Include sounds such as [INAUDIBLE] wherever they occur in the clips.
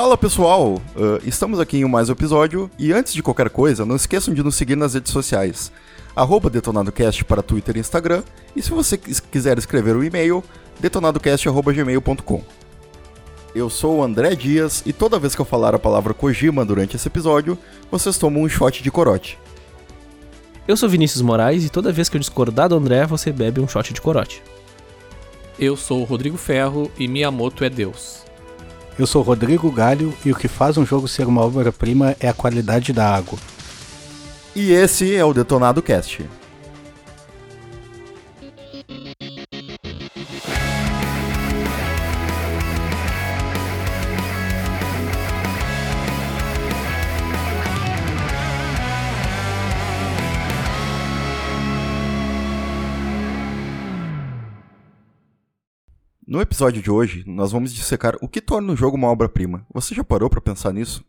Fala pessoal, uh, estamos aqui em mais um episódio e antes de qualquer coisa, não esqueçam de nos seguir nas redes sociais. Arroba DetonadoCast para Twitter e Instagram e se você quiser escrever o um e-mail, detonadocast.gmail.com. Eu sou o André Dias e toda vez que eu falar a palavra Kojima durante esse episódio, vocês tomam um shot de corote. Eu sou Vinícius Moraes e toda vez que eu discordar do André, você bebe um shot de corote. Eu sou o Rodrigo Ferro e Miyamoto é Deus. Eu sou Rodrigo Galho e o que faz um jogo ser uma obra-prima é a qualidade da água. E esse é o Detonado Cast. No episódio de hoje, nós vamos dissecar o que torna um jogo uma obra-prima. Você já parou para pensar nisso?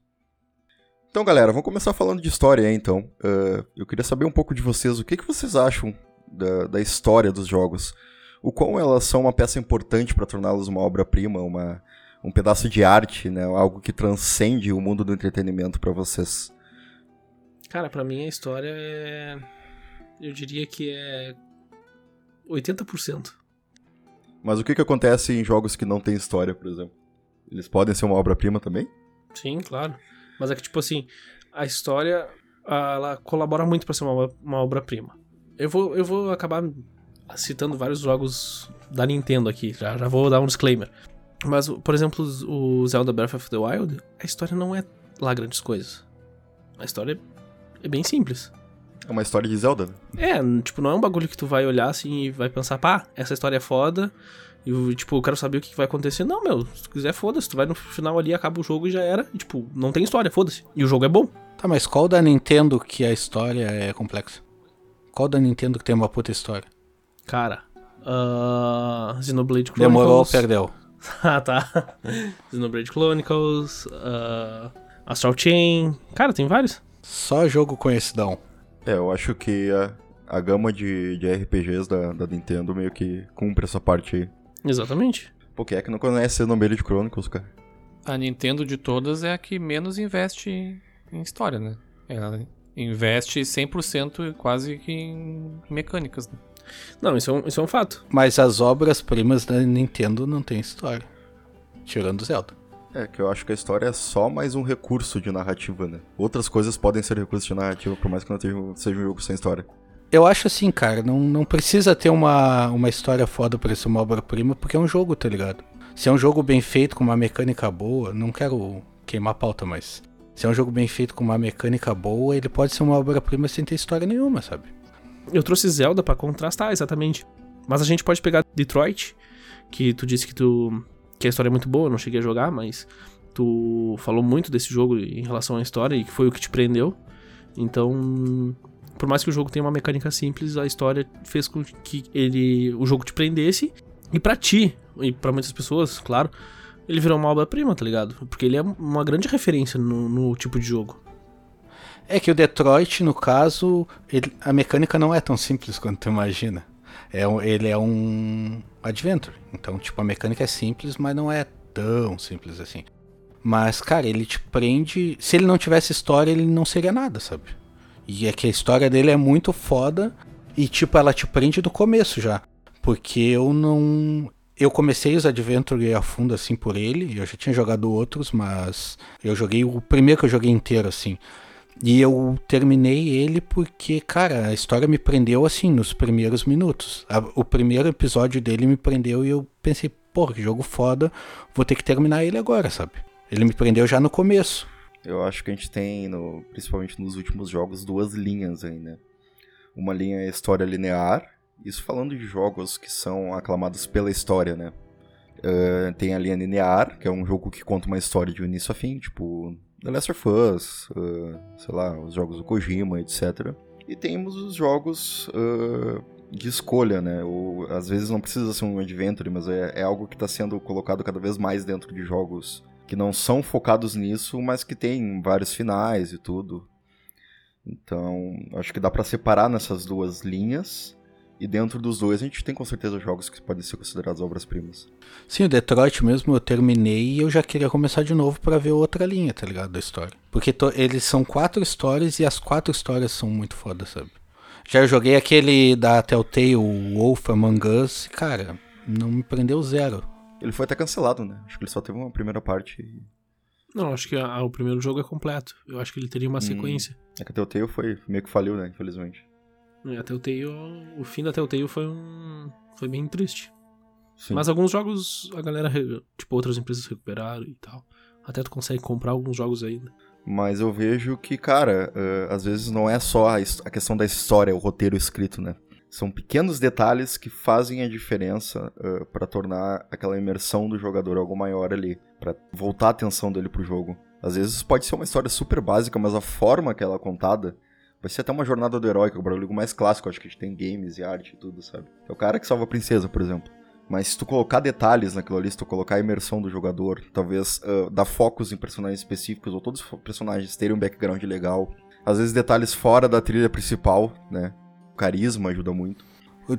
Então, galera, vamos começar falando de história aí, então. Uh, eu queria saber um pouco de vocês, o que, que vocês acham da, da história dos jogos? O quão elas são uma peça importante para torná-las uma obra-prima, uma, um pedaço de arte, né? Algo que transcende o mundo do entretenimento para vocês. Cara, para mim a história é... Eu diria que é... 80%. Mas o que, que acontece em jogos que não tem história, por exemplo? Eles podem ser uma obra-prima também? Sim, claro. Mas é que, tipo assim, a história ela colabora muito para ser uma, uma obra-prima. Eu vou, eu vou acabar citando vários jogos da Nintendo aqui, já, já vou dar um disclaimer. Mas, por exemplo, o Zelda Breath of the Wild, a história não é lá grandes coisas. A história é bem simples. É uma história de Zelda? É, tipo, não é um bagulho que tu vai olhar assim e vai pensar, pá, essa história é foda. E, tipo, eu quero saber o que vai acontecer. Não, meu, se tu quiser, foda-se. Tu vai no final ali, acaba o jogo e já era. E, tipo, não tem história, foda-se. E o jogo é bom. Tá, mas qual da Nintendo que a história é complexa? Qual da Nintendo que tem uma puta história? Cara, uh, Xenoblade Chronicles. Demorou, perdeu. [LAUGHS] ah, tá. Xenoblade Chronicles, uh, Astral Chain. Cara, tem vários. Só jogo conhecidão. É, eu acho que a, a gama de, de RPGs da, da Nintendo meio que cumpre essa parte aí. Exatamente. Pô, quem é que não conhece Xenoblade Chronicles, cara? A Nintendo de todas é a que menos investe em história, né? Ela investe 100% quase que em mecânicas, né? Não, isso é, um, isso é um fato. Mas as obras-primas da Nintendo não tem história. Tirando Zelda. É, que eu acho que a história é só mais um recurso de narrativa, né? Outras coisas podem ser recursos de narrativa, por mais que não seja um jogo sem história. Eu acho assim, cara, não, não precisa ter uma, uma história foda pra ser uma obra-prima, porque é um jogo, tá ligado? Se é um jogo bem feito, com uma mecânica boa, não quero queimar a pauta, mas. Se é um jogo bem feito com uma mecânica boa, ele pode ser uma obra-prima sem ter história nenhuma, sabe? Eu trouxe Zelda para contrastar, exatamente. Mas a gente pode pegar Detroit, que tu disse que tu que a história é muito boa, eu não cheguei a jogar, mas tu falou muito desse jogo em relação à história e que foi o que te prendeu. Então, por mais que o jogo tenha uma mecânica simples, a história fez com que ele o jogo te prendesse e para ti e para muitas pessoas, claro, ele virou uma obra-prima, tá ligado? Porque ele é uma grande referência no, no, tipo de jogo. É que o Detroit, no caso, ele, a mecânica não é tão simples quanto tu imagina. É, ele é um adventure. Então, tipo, a mecânica é simples, mas não é tão simples assim. Mas, cara, ele te prende. Se ele não tivesse história, ele não seria nada, sabe? E é que a história dele é muito foda. E, tipo, ela te prende do começo já. Porque eu não. Eu comecei os Adventure a fundo assim por ele. Eu já tinha jogado outros, mas eu joguei o primeiro que eu joguei inteiro assim. E eu terminei ele porque, cara, a história me prendeu assim nos primeiros minutos. o primeiro episódio dele me prendeu e eu pensei, porra, que jogo foda, vou ter que terminar ele agora, sabe? Ele me prendeu já no começo. Eu acho que a gente tem, no, principalmente nos últimos jogos, duas linhas aí, né? Uma linha é história linear, isso falando de jogos que são aclamados pela história, né? Uh, tem a linha linear, que é um jogo que conta uma história de início a fim, tipo The Last of Us, uh, sei lá, os jogos do Kojima, etc. E temos os jogos uh, de escolha, né? Ou, às vezes não precisa ser um adventure, mas é, é algo que está sendo colocado cada vez mais dentro de jogos que não são focados nisso, mas que tem vários finais e tudo. Então, acho que dá para separar nessas duas linhas. E dentro dos dois a gente tem com certeza jogos que podem ser considerados obras-primas. Sim, o Detroit mesmo eu terminei e eu já queria começar de novo para ver outra linha, tá ligado? Da história. Porque eles são quatro histórias e as quatro histórias são muito foda, sabe? Já joguei aquele da Telltale, Wolf Among Us, e, cara, não me prendeu zero. Ele foi até cancelado, né? Acho que ele só teve uma primeira parte. E... Não, acho que a, o primeiro jogo é completo. Eu acho que ele teria uma hum, sequência. É que a Telltale foi meio que faliu, né? Infelizmente. É, a Telltale, o fim da Telltale foi um. foi bem triste. Sim. Mas alguns jogos a galera, tipo, outras empresas recuperaram e tal. Até tu consegue comprar alguns jogos ainda. Mas eu vejo que, cara, uh, às vezes não é só a, a, questão da história, o roteiro escrito, né? São pequenos detalhes que fazem a diferença uh, para tornar aquela imersão do jogador algo maior ali, para voltar a atenção dele pro jogo. Às vezes pode ser uma história super básica, mas a forma que ela é contada Vai ser até uma jornada do herói, que é o barulho mais clássico, acho que a gente tem games e arte e tudo, sabe? É o cara que salva a princesa, por exemplo. Mas se tu colocar detalhes naquilo ali, se tu colocar a imersão do jogador, talvez uh, dar focos em personagens específicos, ou todos os personagens terem um background legal. Às vezes detalhes fora da trilha principal, né? O carisma ajuda muito.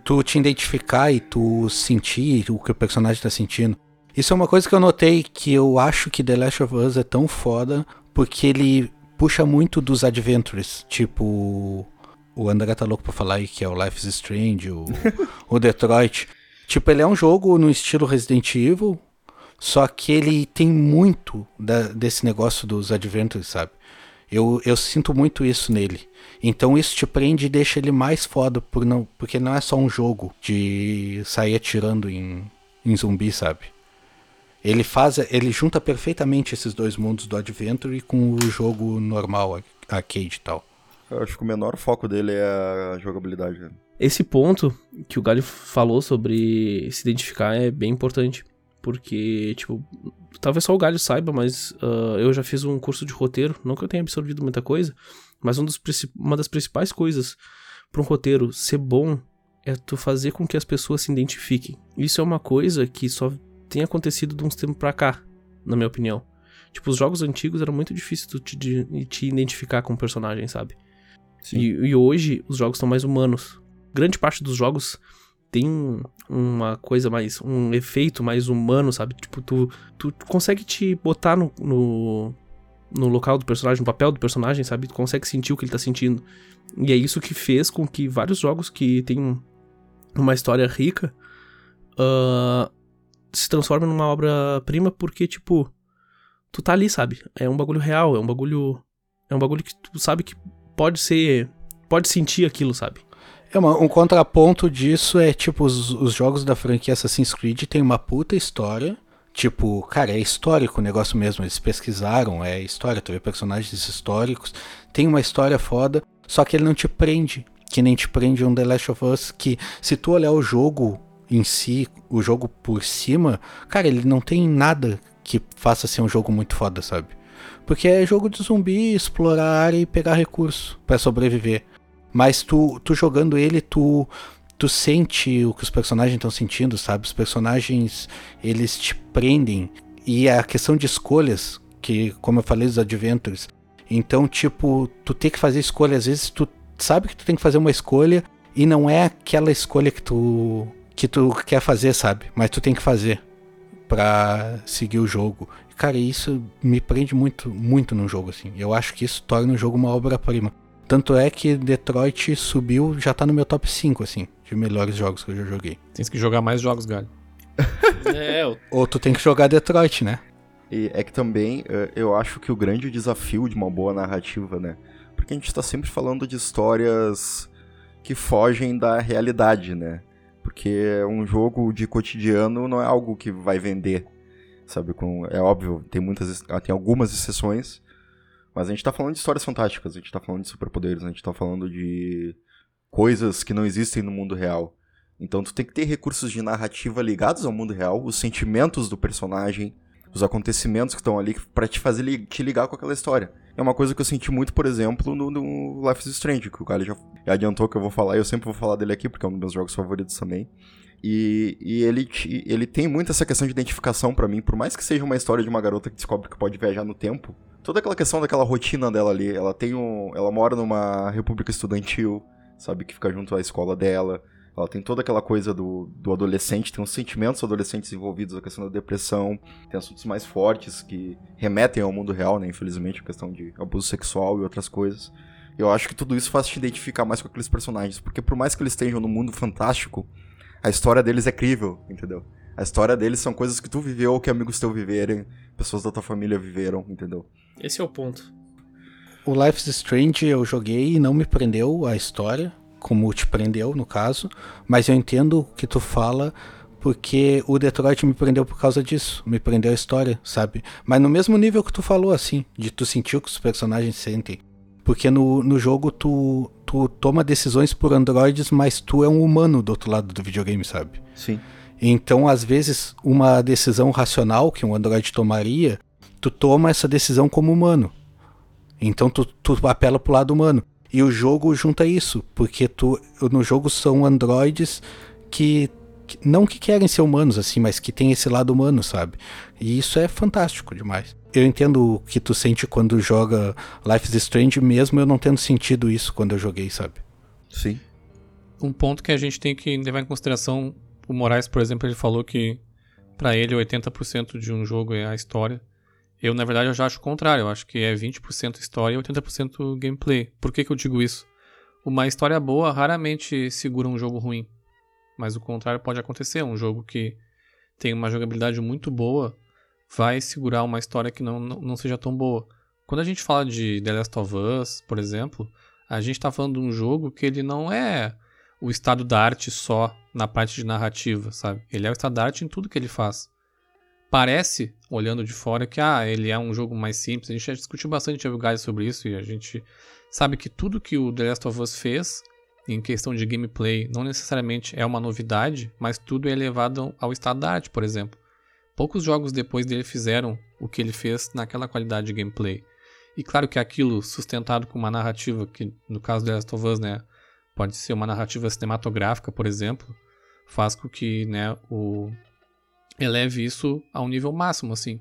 Tu te identificar e tu sentir o que o personagem tá sentindo. Isso é uma coisa que eu notei que eu acho que The Last of Us é tão foda, porque ele puxa muito dos adventures, tipo. O André tá louco pra falar aí que é o Life is Strange, o, [LAUGHS] o Detroit. Tipo, ele é um jogo no estilo Resident Evil, só que ele tem muito da, desse negócio dos adventures, sabe? Eu, eu sinto muito isso nele. Então isso te prende e deixa ele mais foda, por não, porque não é só um jogo de sair atirando em, em zumbi, sabe? Ele faz, ele junta perfeitamente esses dois mundos do Adventure com o jogo normal, arcade e tal. Eu acho que o menor foco dele é a jogabilidade. Né? Esse ponto que o Galho falou sobre se identificar é bem importante. Porque, tipo, talvez só o Galho saiba, mas uh, eu já fiz um curso de roteiro. Não que eu tenha absorvido muita coisa, mas um dos, uma das principais coisas para um roteiro ser bom é tu fazer com que as pessoas se identifiquem. Isso é uma coisa que só tem acontecido de uns tempos pra cá, na minha opinião. Tipo, os jogos antigos eram muito difíceis de te, de te identificar com o personagem, sabe? E, e, hoje os jogos estão mais humanos. Grande parte dos jogos tem uma coisa mais. um efeito mais humano, sabe? Tipo, tu, tu consegue te botar no, no, no local do personagem, no papel do personagem, sabe? Tu consegue sentir o que ele tá sentindo. E é isso que fez com que vários jogos que tem uma história rica uh, se transforma numa obra-prima porque, tipo, tu tá ali, sabe? É um bagulho real, é um bagulho. É um bagulho que tu sabe que pode ser. Pode sentir aquilo, sabe? É, uma, um contraponto disso é, tipo, os, os jogos da franquia Assassin's Creed tem uma puta história. Tipo, cara, é histórico o negócio mesmo. Eles pesquisaram, é história, tu vê personagens históricos. Tem uma história foda, só que ele não te prende. Que nem te prende um The Last of Us, que se tu olhar o jogo em si, o jogo por cima, cara, ele não tem nada que faça ser um jogo muito foda, sabe? Porque é jogo de zumbi, explorar a área e pegar recurso para sobreviver. Mas tu, tu jogando ele, tu tu sente o que os personagens estão sentindo, sabe? Os personagens, eles te prendem. E a questão de escolhas, que como eu falei dos adventures, então tipo, tu tem que fazer escolha, às vezes tu sabe que tu tem que fazer uma escolha e não é aquela escolha que tu que tu quer fazer, sabe? Mas tu tem que fazer para seguir o jogo. Cara, isso me prende muito, muito no jogo, assim. Eu acho que isso torna o jogo uma obra-prima. Tanto é que Detroit subiu, já tá no meu top 5, assim, de melhores jogos que eu já joguei. Tem que jogar mais jogos, galho. [LAUGHS] é, eu... Ou tu tem que jogar Detroit, né? E é que também eh, eu acho que o grande desafio de uma boa narrativa, né? Porque a gente tá sempre falando de histórias que fogem da realidade, né? Porque um jogo de cotidiano não é algo que vai vender, sabe? Com, é óbvio, tem muitas, tem algumas exceções, mas a gente tá falando de histórias fantásticas, a gente tá falando de superpoderes, a gente tá falando de coisas que não existem no mundo real. Então tu tem que ter recursos de narrativa ligados ao mundo real, os sentimentos do personagem, os acontecimentos que estão ali para te fazer li te ligar com aquela história. É uma coisa que eu senti muito, por exemplo, no, no Life is Strange, que o Gali já adiantou que eu vou falar, e eu sempre vou falar dele aqui, porque é um dos meus jogos favoritos também. E, e ele, ele tem muito essa questão de identificação para mim, por mais que seja uma história de uma garota que descobre que pode viajar no tempo. Toda aquela questão daquela rotina dela ali, ela tem um. Ela mora numa república estudantil, sabe, que fica junto à escola dela. Ela tem toda aquela coisa do, do adolescente, tem os sentimentos adolescentes envolvidos, a questão da depressão, tem assuntos mais fortes que remetem ao mundo real, né? Infelizmente, a questão de abuso sexual e outras coisas. Eu acho que tudo isso faz te identificar mais com aqueles personagens, porque por mais que eles estejam no mundo fantástico, a história deles é crível, entendeu? A história deles são coisas que tu viveu ou que amigos teus viverem, pessoas da tua família viveram, entendeu? Esse é o ponto. O Life is Strange eu joguei e não me prendeu a história, como te prendeu no caso, mas eu entendo o que tu fala porque o Detroit me prendeu por causa disso, me prendeu a história, sabe? Mas no mesmo nível que tu falou, assim, de tu sentir o que os personagens sentem. Porque no, no jogo tu, tu toma decisões por androides, mas tu é um humano do outro lado do videogame, sabe? Sim. Então, às vezes, uma decisão racional que um androide tomaria, tu toma essa decisão como humano. Então tu, tu apela pro lado humano. E o jogo junta isso, porque tu no jogo são androides que, que não que querem ser humanos assim, mas que tem esse lado humano, sabe? E isso é fantástico demais. Eu entendo o que tu sente quando joga Life is Strange, mesmo eu não tendo sentido isso quando eu joguei, sabe? Sim. Um ponto que a gente tem que levar em consideração, o Moraes, por exemplo, ele falou que para ele 80% de um jogo é a história. Eu, na verdade, eu já acho o contrário. Eu acho que é 20% história e 80% gameplay. Por que, que eu digo isso? Uma história boa raramente segura um jogo ruim. Mas o contrário pode acontecer. Um jogo que tem uma jogabilidade muito boa vai segurar uma história que não, não, não seja tão boa. Quando a gente fala de The Last of Us, por exemplo, a gente está falando de um jogo que ele não é o estado da arte só na parte de narrativa, sabe? Ele é o estado da arte em tudo que ele faz parece, olhando de fora, que ah, ele é um jogo mais simples. A gente já discutiu bastante o Guys sobre isso e a gente sabe que tudo que o The Last of Us fez em questão de gameplay não necessariamente é uma novidade, mas tudo é elevado ao estado da arte, por exemplo. Poucos jogos depois dele fizeram o que ele fez naquela qualidade de gameplay. E claro que aquilo sustentado com uma narrativa que, no caso do The Last of Us, né, pode ser uma narrativa cinematográfica, por exemplo, faz com que, né, o eleve isso a um nível máximo, assim.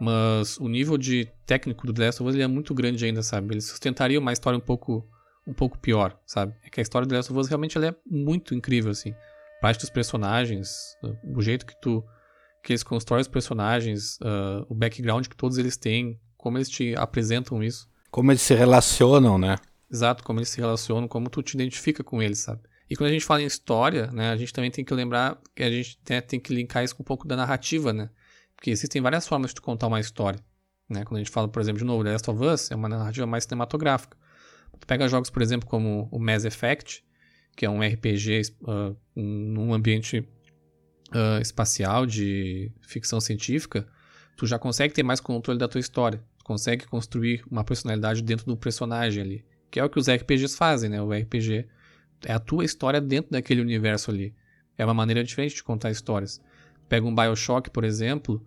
Mas o nível de técnico do The Last of Us é muito grande ainda, sabe? Ele sustentaria uma história um pouco, um pouco pior, sabe? É que a história do The Last of Us realmente é muito incrível, assim. Parte dos personagens, o jeito que tu que eles constroem os personagens, uh, o background que todos eles têm, como eles te apresentam isso. Como eles se relacionam, né? Exato, como eles se relacionam, como tu te identifica com eles, sabe? E quando a gente fala em história, né, a gente também tem que lembrar que a gente né, tem que linkar isso com um pouco da narrativa, né? Porque existem várias formas de tu contar uma história. Né? Quando a gente fala, por exemplo, de novo, The Last of Us, é uma narrativa mais cinematográfica. Tu pega jogos, por exemplo, como o Mass Effect, que é um RPG uh, num ambiente uh, espacial de ficção científica, tu já consegue ter mais controle da tua história. Tu consegue construir uma personalidade dentro do personagem ali. Que é o que os RPGs fazem, né? O RPG é a tua história dentro daquele universo ali. É uma maneira diferente de contar histórias. Pega um BioShock, por exemplo,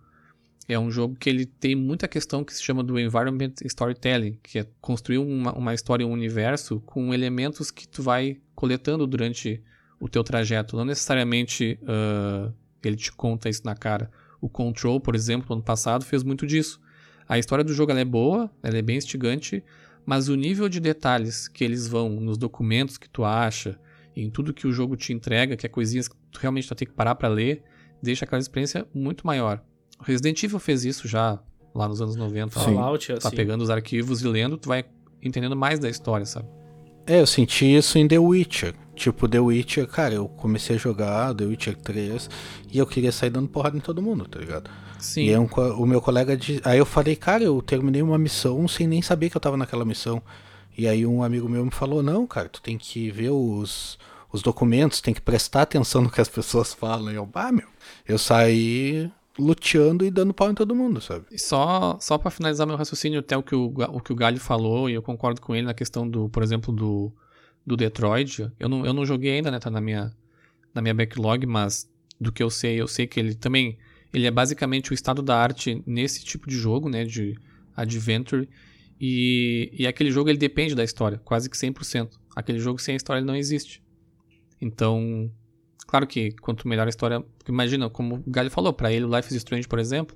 é um jogo que ele tem muita questão que se chama do environment storytelling, que é construir uma, uma história, um universo com elementos que tu vai coletando durante o teu trajeto. Não necessariamente uh, ele te conta isso na cara. O Control, por exemplo, no ano passado fez muito disso. A história do jogo é boa, ela é bem instigante, mas o nível de detalhes que eles vão nos documentos que tu acha, em tudo que o jogo te entrega, que é coisinhas que tu realmente vai ter que parar para ler, deixa aquela experiência muito maior. O Resident Evil fez isso já lá nos anos 90. Fallout, tá assim. pegando os arquivos e lendo, tu vai entendendo mais da história, sabe? É, eu senti isso em The Witcher. Tipo, The Witcher, cara, eu comecei a jogar The Witcher 3 e eu queria sair dando porrada em todo mundo, tá ligado? Sim. E um o meu colega. De, aí eu falei, cara, eu terminei uma missão sem nem saber que eu tava naquela missão. E aí um amigo meu me falou, não, cara, tu tem que ver os, os documentos, tem que prestar atenção no que as pessoas falam. E eu, bah, meu, eu saí luteando e dando pau em todo mundo, sabe? E só, só para finalizar meu raciocínio, até o que o, o que o Galho falou, e eu concordo com ele na questão do, por exemplo, do, do Detroit. Eu não, eu não joguei ainda, né? Tá na minha, na minha backlog, mas do que eu sei, eu sei que ele também. Ele é basicamente o estado da arte nesse tipo de jogo, né? De adventure. E, e aquele jogo ele depende da história, quase que 100%. Aquele jogo sem a história ele não existe. Então, claro que quanto melhor a história. Imagina, como o Galho falou, para ele o Life is Strange, por exemplo,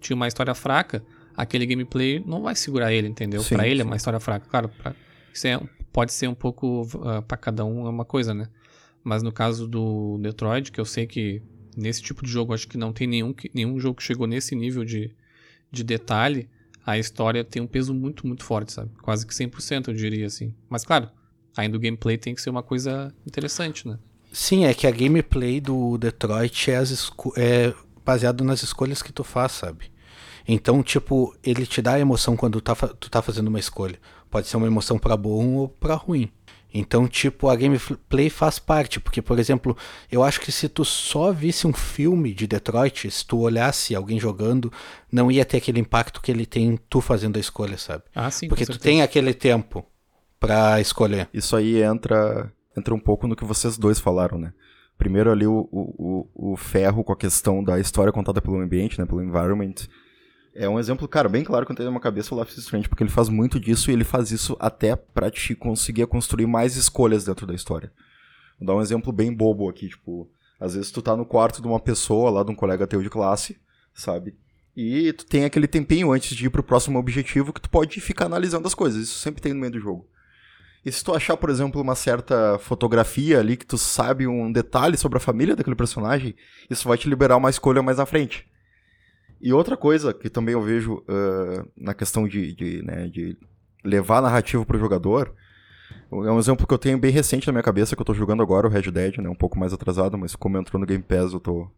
tinha uma história fraca, aquele gameplay não vai segurar ele, entendeu? Pra ele é uma história fraca. Claro, pra- isso é, pode ser um pouco. Uh, para cada um é uma coisa, né? Mas no caso do Detroit, que eu sei que nesse tipo de jogo acho que não tem nenhum, nenhum jogo que chegou nesse nível de, de detalhe, a história tem um peso muito, muito forte, sabe? Quase que 100% eu diria assim. Mas claro, ainda o gameplay tem que ser uma coisa interessante, né? Sim, é que a gameplay do Detroit é, é baseado nas escolhas que tu faz, sabe? Então, tipo, ele te dá emoção quando tá, tu tá fazendo uma escolha. Pode ser uma emoção para bom ou para ruim. Então, tipo, a gameplay faz parte, porque, por exemplo, eu acho que se tu só visse um filme de Detroit, se tu olhasse alguém jogando, não ia ter aquele impacto que ele tem tu fazendo a escolha, sabe? Ah, sim. Porque tu tem aquele tempo para escolher. Isso aí entra, entra um pouco no que vocês dois falaram, né? Primeiro ali o, o, o ferro com a questão da história contada pelo ambiente, né? Pelo environment é um exemplo, cara, bem claro que eu tenho na minha cabeça o Life is Strange, porque ele faz muito disso e ele faz isso até pra te conseguir construir mais escolhas dentro da história. Vou dar um exemplo bem bobo aqui, tipo, às vezes tu tá no quarto de uma pessoa lá, de um colega teu de classe, sabe? E tu tem aquele tempinho antes de ir pro próximo objetivo que tu pode ficar analisando as coisas. Isso sempre tem no meio do jogo. E se tu achar, por exemplo, uma certa fotografia ali que tu sabe um detalhe sobre a família daquele personagem, isso vai te liberar uma escolha mais na frente. E outra coisa que também eu vejo uh, na questão de, de, né, de levar a narrativa pro jogador, é um exemplo que eu tenho bem recente na minha cabeça, que eu tô jogando agora, o Red Dead, né, um pouco mais atrasado, mas como entrou no Game Pass, eu tô,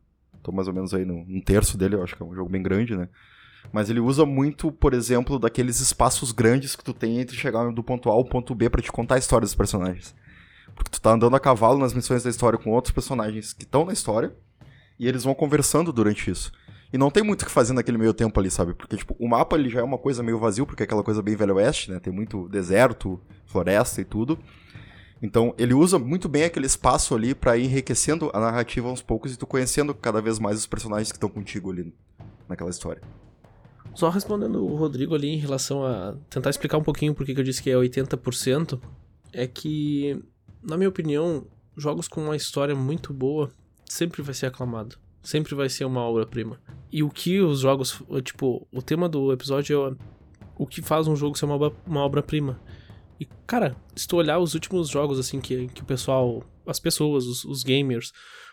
tô mais ou menos aí no, terço dele, eu acho que é um jogo bem grande, né. Mas ele usa muito, por exemplo, daqueles espaços grandes que tu tem entre chegar do ponto A ao ponto B para te contar a história dos personagens. Porque tu tá andando a cavalo nas missões da história com outros personagens que estão na história, e eles vão conversando durante isso. E não tem muito o que fazer naquele meio tempo ali, sabe? Porque, tipo, o mapa ele já é uma coisa meio vazio, porque é aquela coisa bem velho oeste, né? Tem muito deserto, floresta e tudo. Então, ele usa muito bem aquele espaço ali para ir enriquecendo a narrativa aos poucos e tu conhecendo cada vez mais os personagens que estão contigo ali naquela história. Só respondendo o Rodrigo ali em relação a tentar explicar um pouquinho por que eu disse que é 80%, é que, na minha opinião, jogos com uma história muito boa sempre vai ser aclamado sempre vai ser uma obra-prima. E o que os jogos, tipo, o tema do episódio é o que faz um jogo ser uma, uma obra-prima. E, cara, se tu olhar os últimos jogos, assim, que, que o pessoal, as pessoas, os, os gamers,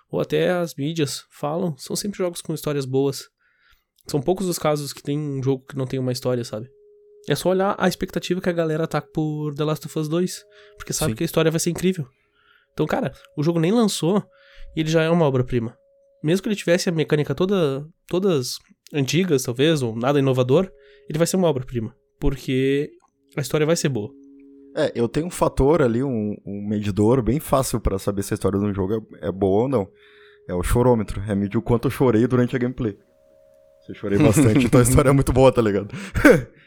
ou até as mídias falam, são sempre jogos com histórias boas. São poucos os casos que tem um jogo que não tem uma história, sabe? É só olhar a expectativa que a galera tá por The Last of Us 2. Porque sabe Sim. que a história vai ser incrível. Então, cara, o jogo nem lançou e ele já é uma obra-prima mesmo que ele tivesse a mecânica toda, todas antigas, talvez, ou nada inovador, ele vai ser uma obra-prima. Porque a história vai ser boa. É, eu tenho um fator ali, um, um medidor bem fácil para saber se a história de um jogo é, é, boa ou não. É o chorômetro. É medir o quanto eu chorei durante a gameplay. Se eu chorei [LAUGHS] bastante, então a história é muito boa, tá ligado? [LAUGHS]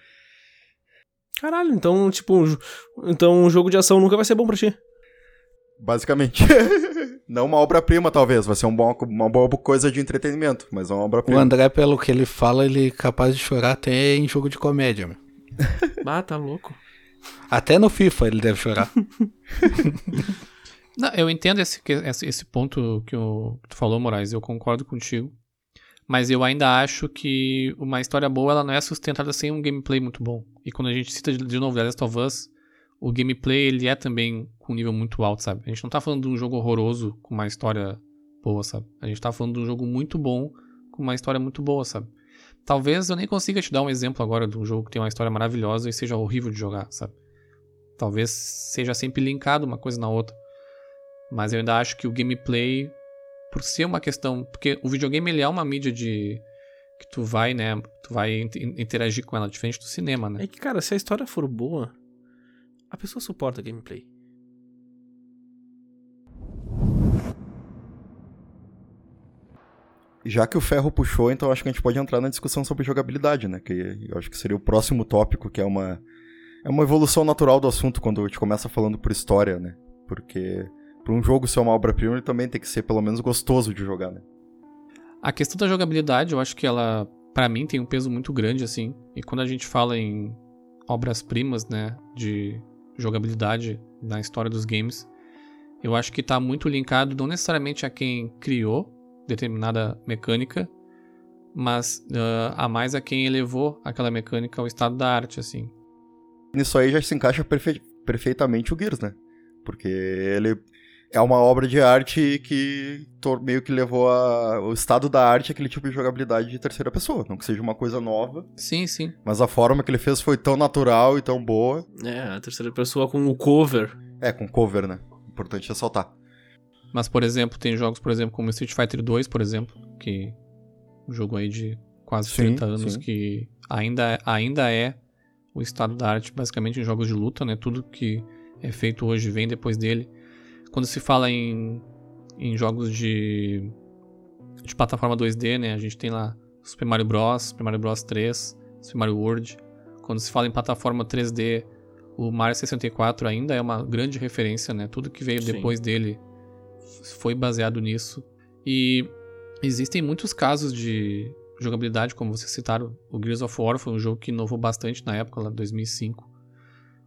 Caralho, então, tipo, então um jogo de ação nunca vai ser bom pra ti. Basicamente. [LAUGHS] Não uma obra-prima, talvez. Vai ser um bom, uma boa coisa de entretenimento, mas é uma obra-prima. O André, pelo que ele fala, ele é capaz de chorar até em jogo de comédia, meu. [LAUGHS] ah, tá louco. Até no FIFA ele deve chorar. [LAUGHS] Não, eu entendo esse, esse ponto que, o, que tu falou, Moraes. Eu concordo contigo. Mas eu ainda acho que uma história boa ela não é sustentada sem um gameplay muito bom. E quando a gente cita de, de novo The Last of Us, o gameplay ele é também com um nível muito alto, sabe? A gente não tá falando de um jogo horroroso com uma história boa, sabe? A gente tá falando de um jogo muito bom com uma história muito boa, sabe? Talvez eu nem consiga te dar um exemplo agora de um jogo que tem uma história maravilhosa e seja horrível de jogar, sabe? Talvez seja sempre linkado uma coisa na outra. Mas eu ainda acho que o gameplay, por ser uma questão. Porque o videogame ele é uma mídia de. que tu vai, né? Tu vai interagir com ela, diferente do cinema, né? É que, cara, se a história for boa, a pessoa suporta gameplay. Já que o Ferro puxou, então acho que a gente pode entrar na discussão sobre jogabilidade, né? Que eu acho que seria o próximo tópico, que é uma é uma evolução natural do assunto quando a gente começa falando por história, né? Porque para um jogo ser uma obra-prima, ele também tem que ser pelo menos gostoso de jogar, né? A questão da jogabilidade, eu acho que ela, para mim, tem um peso muito grande, assim. E quando a gente fala em obras-primas, né, de jogabilidade na história dos games, eu acho que está muito linkado não necessariamente a quem criou determinada mecânica, mas uh, a mais a quem elevou aquela mecânica ao estado da arte, assim. Nisso aí já se encaixa perfe perfeitamente o Gears, né? Porque ele, é uma obra de arte que meio que levou a, o estado da arte aquele tipo de jogabilidade de terceira pessoa. Não que seja uma coisa nova. Sim, sim. Mas a forma que ele fez foi tão natural e tão boa. É, a terceira pessoa com o cover. É, com cover, né? Importante ressaltar. Mas, por exemplo, tem jogos, por exemplo, como Street Fighter 2, por exemplo, que um jogo aí de quase sim, 30 anos sim. que ainda, ainda é o estado da arte, basicamente, em jogos de luta, né? Tudo que é feito hoje vem depois dele. Quando se fala em, em jogos de, de plataforma 2D, né? A gente tem lá Super Mario Bros, Super Mario Bros 3, Super Mario World. Quando se fala em plataforma 3D, o Mario 64 ainda é uma grande referência, né? Tudo que veio Sim. depois dele foi baseado nisso. E existem muitos casos de jogabilidade, como vocês citaram. O Gears of War foi um jogo que inovou bastante na época, lá 2005.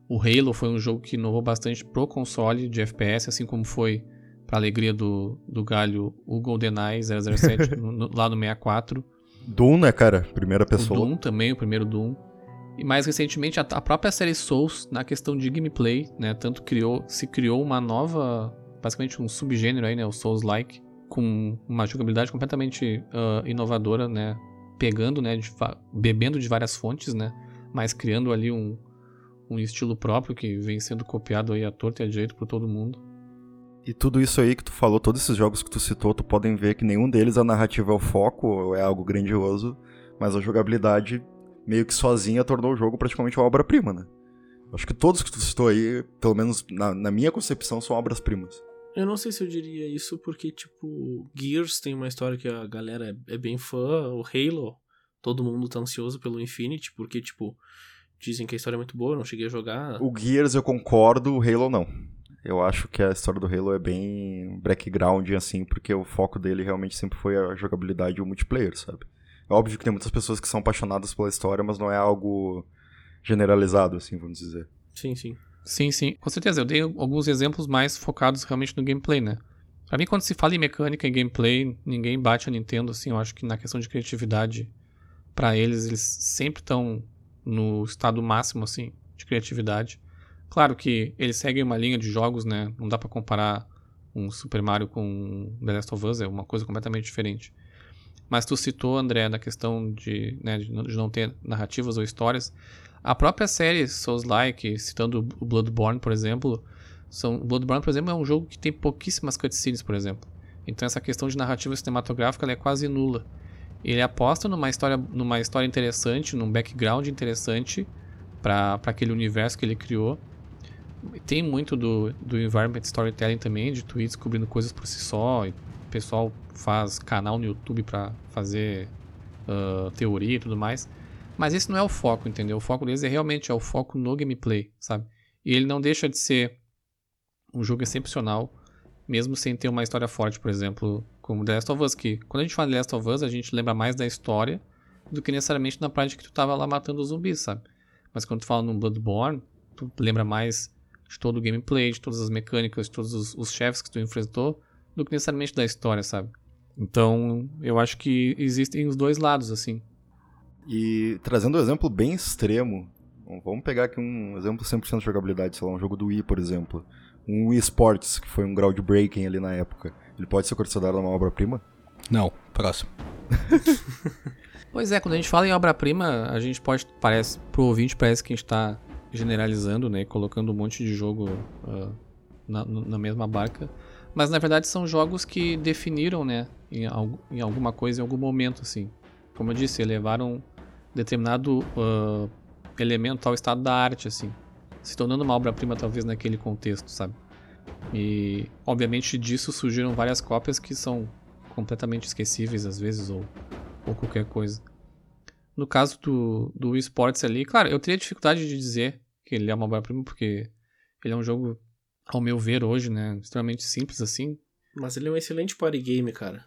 O Halo foi um jogo que inovou bastante pro console de FPS, assim como foi pra alegria do, do galho o GoldenEye 007 [LAUGHS] no, no, lá no 64. Doom, né, cara? Primeira pessoa. O Doom também, o primeiro Doom. E mais recentemente a, a própria série Souls, na questão de gameplay, né, tanto criou, se criou uma nova, basicamente um subgênero aí, né, o Souls-like, com uma jogabilidade completamente uh, inovadora, né, pegando, né, de, bebendo de várias fontes, né, mas criando ali um, um estilo próprio que vem sendo copiado aí à torta e à direita por todo mundo. E tudo isso aí que tu falou, todos esses jogos que tu citou, tu podem ver que nenhum deles a narrativa é o foco, ou é algo grandioso, mas a jogabilidade meio que sozinha tornou o jogo praticamente uma obra-prima, né? Acho que todos que tu citou aí, pelo menos na, na minha concepção, são obras-primas. Eu não sei se eu diria isso porque, tipo, Gears tem uma história que a galera é, é bem fã, o Halo, todo mundo tá ansioso pelo Infinity, porque, tipo, Dizem que a história é muito boa, não cheguei a jogar. O Gears eu concordo, o Halo não. Eu acho que a história do Halo é bem background, assim, porque o foco dele realmente sempre foi a jogabilidade e o multiplayer, sabe? É óbvio que tem muitas pessoas que são apaixonadas pela história, mas não é algo generalizado, assim, vamos dizer. Sim, sim. Sim, sim. Com certeza, eu dei alguns exemplos mais focados realmente no gameplay, né? Pra mim, quando se fala em mecânica e gameplay, ninguém bate a Nintendo, assim, eu acho que na questão de criatividade, para eles, eles sempre estão no estado máximo, assim, de criatividade. Claro que eles seguem uma linha de jogos, né? Não dá para comparar um Super Mario com The Last of Us, é uma coisa completamente diferente. Mas tu citou, André, na questão de, né, de não ter narrativas ou histórias. A própria série Souls-like, citando o Bloodborne, por exemplo, são, Bloodborne, por exemplo, é um jogo que tem pouquíssimas cutscenes, por exemplo. Então essa questão de narrativa cinematográfica é quase nula. Ele aposta numa história, numa história interessante, num background interessante para aquele universo que ele criou. Tem muito do, do environment storytelling também, de tu ir descobrindo coisas por si só. o pessoal faz canal no YouTube para fazer uh, teoria e tudo mais. Mas esse não é o foco, entendeu? O foco deles é realmente é o foco no gameplay, sabe? E ele não deixa de ser um jogo excepcional, mesmo sem ter uma história forte, por exemplo, como The Last of Us, que quando a gente fala The Last of Us, a gente lembra mais da história do que necessariamente na parte que tu tava lá matando os zumbis, sabe? Mas quando tu fala no Bloodborne, tu lembra mais de todo o gameplay, de todas as mecânicas, de todos os, os chefes que tu enfrentou, do que necessariamente da história, sabe? Então, eu acho que existem os dois lados, assim. E trazendo um exemplo bem extremo, vamos pegar aqui um exemplo 100% de jogabilidade, sei lá, um jogo do Wii, por exemplo. Um Wii Sports, que foi um groundbreaking ali na época. Ele pode ser considerado uma obra-prima? Não. Próximo. [LAUGHS] pois é, quando a gente fala em obra-prima, a gente pode, parece, pro ouvinte parece que a gente tá generalizando, né, colocando um monte de jogo uh, na, na, mesma barca. Mas na verdade são jogos que definiram, né, em, em, alguma coisa, em algum momento, assim. Como eu disse, elevaram determinado uh, elemento ao estado da arte, assim. Se tornando uma obra-prima, talvez, naquele contexto, sabe? E, obviamente, disso surgiram várias cópias que são completamente esquecíveis às vezes, ou, ou qualquer coisa. No caso do, do Wii Sports ali, claro, eu teria dificuldade de dizer que ele é uma obra-prima, porque ele é um jogo, ao meu ver, hoje, né, extremamente simples assim. Mas ele é um excelente party game, cara.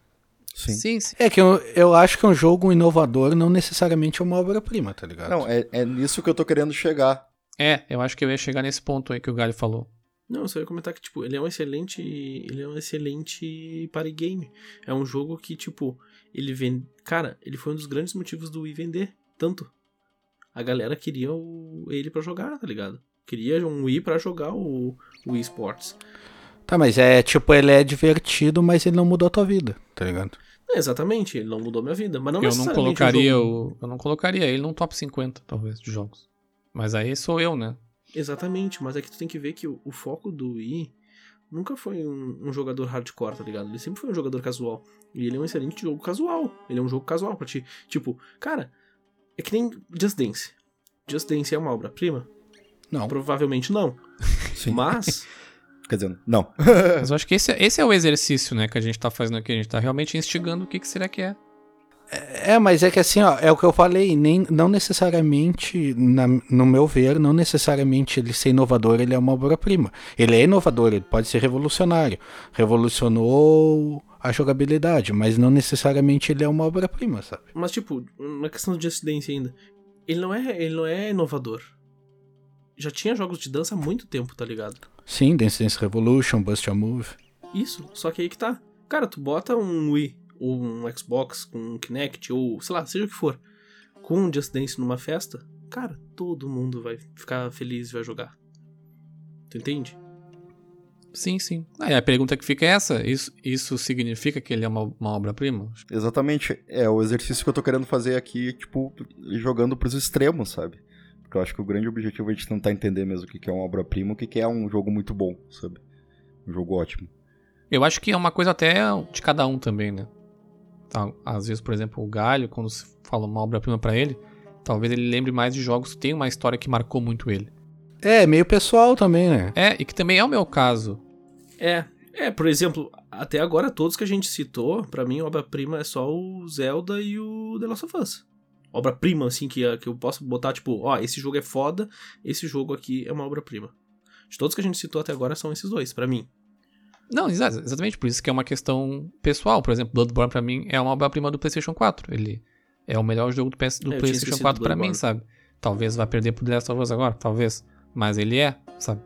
Sim. sim, sim. É que eu, eu acho que é um jogo inovador, não necessariamente é uma obra-prima, tá ligado? Não, é, é nisso que eu tô querendo chegar. É, eu acho que eu ia chegar nesse ponto aí que o Galho falou. Não, eu só ia comentar que, tipo, ele é um excelente. Ele é um excelente party game. É um jogo que, tipo, ele vende. Cara, ele foi um dos grandes motivos do Wii vender tanto. A galera queria o... ele para jogar, tá ligado? Queria um Wii para jogar o... o Wii Sports. Tá, mas é tipo, ele é divertido, mas ele não mudou a tua vida, tá ligado? É, exatamente, ele não mudou minha vida. Mas não Eu não necessariamente o colocaria jogo- o, eu não colocaria ele num top 50, talvez, de jogos. Mas aí sou eu, né? Exatamente, mas é que tu tem que ver que o, o foco do Wii nunca foi um, um jogador hardcore, tá ligado? Ele sempre foi um jogador casual. E ele é um excelente jogo casual. Ele é um jogo casual pra ti. Tipo, cara, é que nem Just Dance. Just Dance é uma obra-prima? Não. Provavelmente não. [LAUGHS] Sim. Mas, [LAUGHS] Quer dizer, não. Mas eu acho que esse, é- esse é o exercício, né, que a gente tá fazendo aqui. A gente tá realmente instigando o que, que será que é. É, mas é que assim, ó, é o que eu falei, nem, não necessariamente, na- no meu ver, não necessariamente ele ser inovador, ele é uma obra-prima. Ele é inovador, ele pode ser revolucionário. Revolucionou a jogabilidade, mas não necessariamente ele é uma obra-prima, sabe? mas tipo, na questão Just Dance ainda, ele não é, ele não é inovador. Já tinha jogos de dança há muito tempo, tá ligado? Sim, Dance Dance Revolution, Bust a Move. Isso, só que aí que tá. Cara, tu bota um Wii, ou um Xbox com um Kinect, ou sei lá, seja o que for, com um Just Dance numa festa, cara, todo mundo vai ficar feliz e vai jogar. Tu entende? Sim, sim. Aí a pergunta que fica é essa: isso, isso significa que ele é uma, uma obra-prima? Exatamente. É o exercício que eu tô querendo fazer aqui, tipo, jogando pros extremos, sabe? Porque eu acho que o grande objetivo é a gente tentar entender mesmo o que que é uma obra-prima, o que que é um jogo muito bom, sabe? Um jogo ótimo. Eu acho que é uma coisa até de cada um também, né? Tá, Às vezes, por exemplo, o Galho, quando se fala uma obra-prima pra ele, talvez ele lembre mais de jogos que tem uma história que marcou muito ele. É, meio pessoal também, né? É, e que também é o meu caso. É, é, por exemplo, até agora todos que a gente citou, pra mim, obra-prima é só o Zelda e o The Last of Us. Obra-prima, assim, que, que eu posso botar, tipo, ó, esse jogo é foda, esse jogo aqui é uma obra-prima. De todos que a gente citou até agora são esses dois, pra mim. Não, exa- exatamente, por isso que é uma questão pessoal. Por exemplo, Bloodborne pra mim é uma obra-prima do PlayStation 4. Ele é o melhor jogo do, PS do PlayStation esquecido 4 do pra mim, sabe? Talvez vá perder pro The Last of Us agora, talvez. Mas ele é, sabe?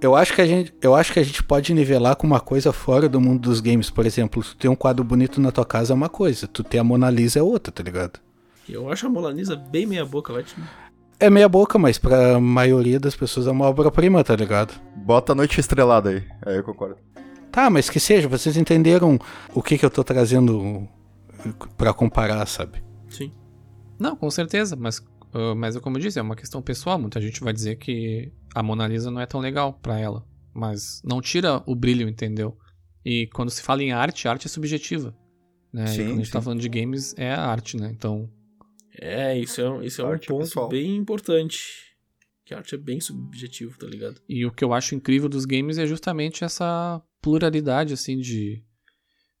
Eu acho que a gente, eu acho que a gente pode nivelar com uma coisa fora do mundo dos games. Por exemplo, tu ter um quadro bonito na tua casa é uma coisa, tu ter a Mona Lisa é outra, tá ligado? Eu acho a Molanisa bem meia boca, vai te... É meia boca, mas pra maioria das pessoas é uma obra-prima, tá ligado? Bota a noite estrelada aí. Aí eu concordo. Tá, mas que seja, vocês entenderam o que que eu tô trazendo pra comparar, sabe? Sim. Não, com certeza, mas, ah, mas como eu disse, é uma questão pessoal. Muita gente vai dizer que a Mona Lisa não é tão legal pra ela. Mas não tira o brilho, entendeu? E quando se fala em arte, arte é subjetiva. Né? Sim, e quando a gente tá sim. falando de games, é a arte, né? Então, É, isso é, um- isso é um Arte ponto pessoal. bem importante. Que a arte é bem subjetivo, tá ligado? E o que eu acho incrível dos games é justamente essa pluralidade, assim, de,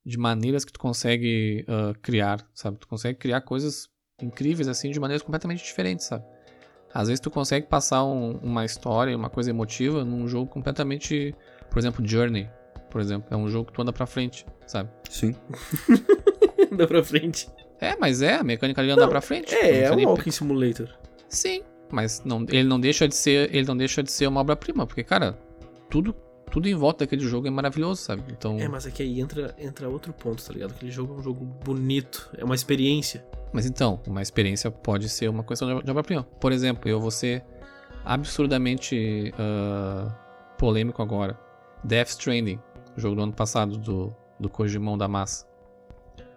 de maneiras que tu consegue ah, criar, sabe? Tu consegue criar coisas incríveis, assim, de maneiras completamente diferentes, sabe? Às vezes tu consegue passar um- uma história, uma coisa emotiva num jogo completamente... Por exemplo, Journey, por exemplo. É um jogo que tu anda pra frente, sabe? Sim. [LAUGHS] Dá pra frente. É, mas é, a mecânica ali anda Não, pra frente. É, é um Walking Simulator. Sim, mas não, ele não deixa de ser, ele não deixa de ser uma obra-prima, porque cara, tudo tudo em volta daquele jogo é maravilhoso, sabe? Então, É, mas é que aí entra, entra outro ponto, tá ligado? Aquele jogo é um jogo bonito, é uma experiência. mas então, uma experiência pode ser uma questão de, obra-prima. Por exemplo, eu vou ser absurdamente ah, polêmico agora. Death Stranding, jogo do ano passado do do Kojimão da Massa.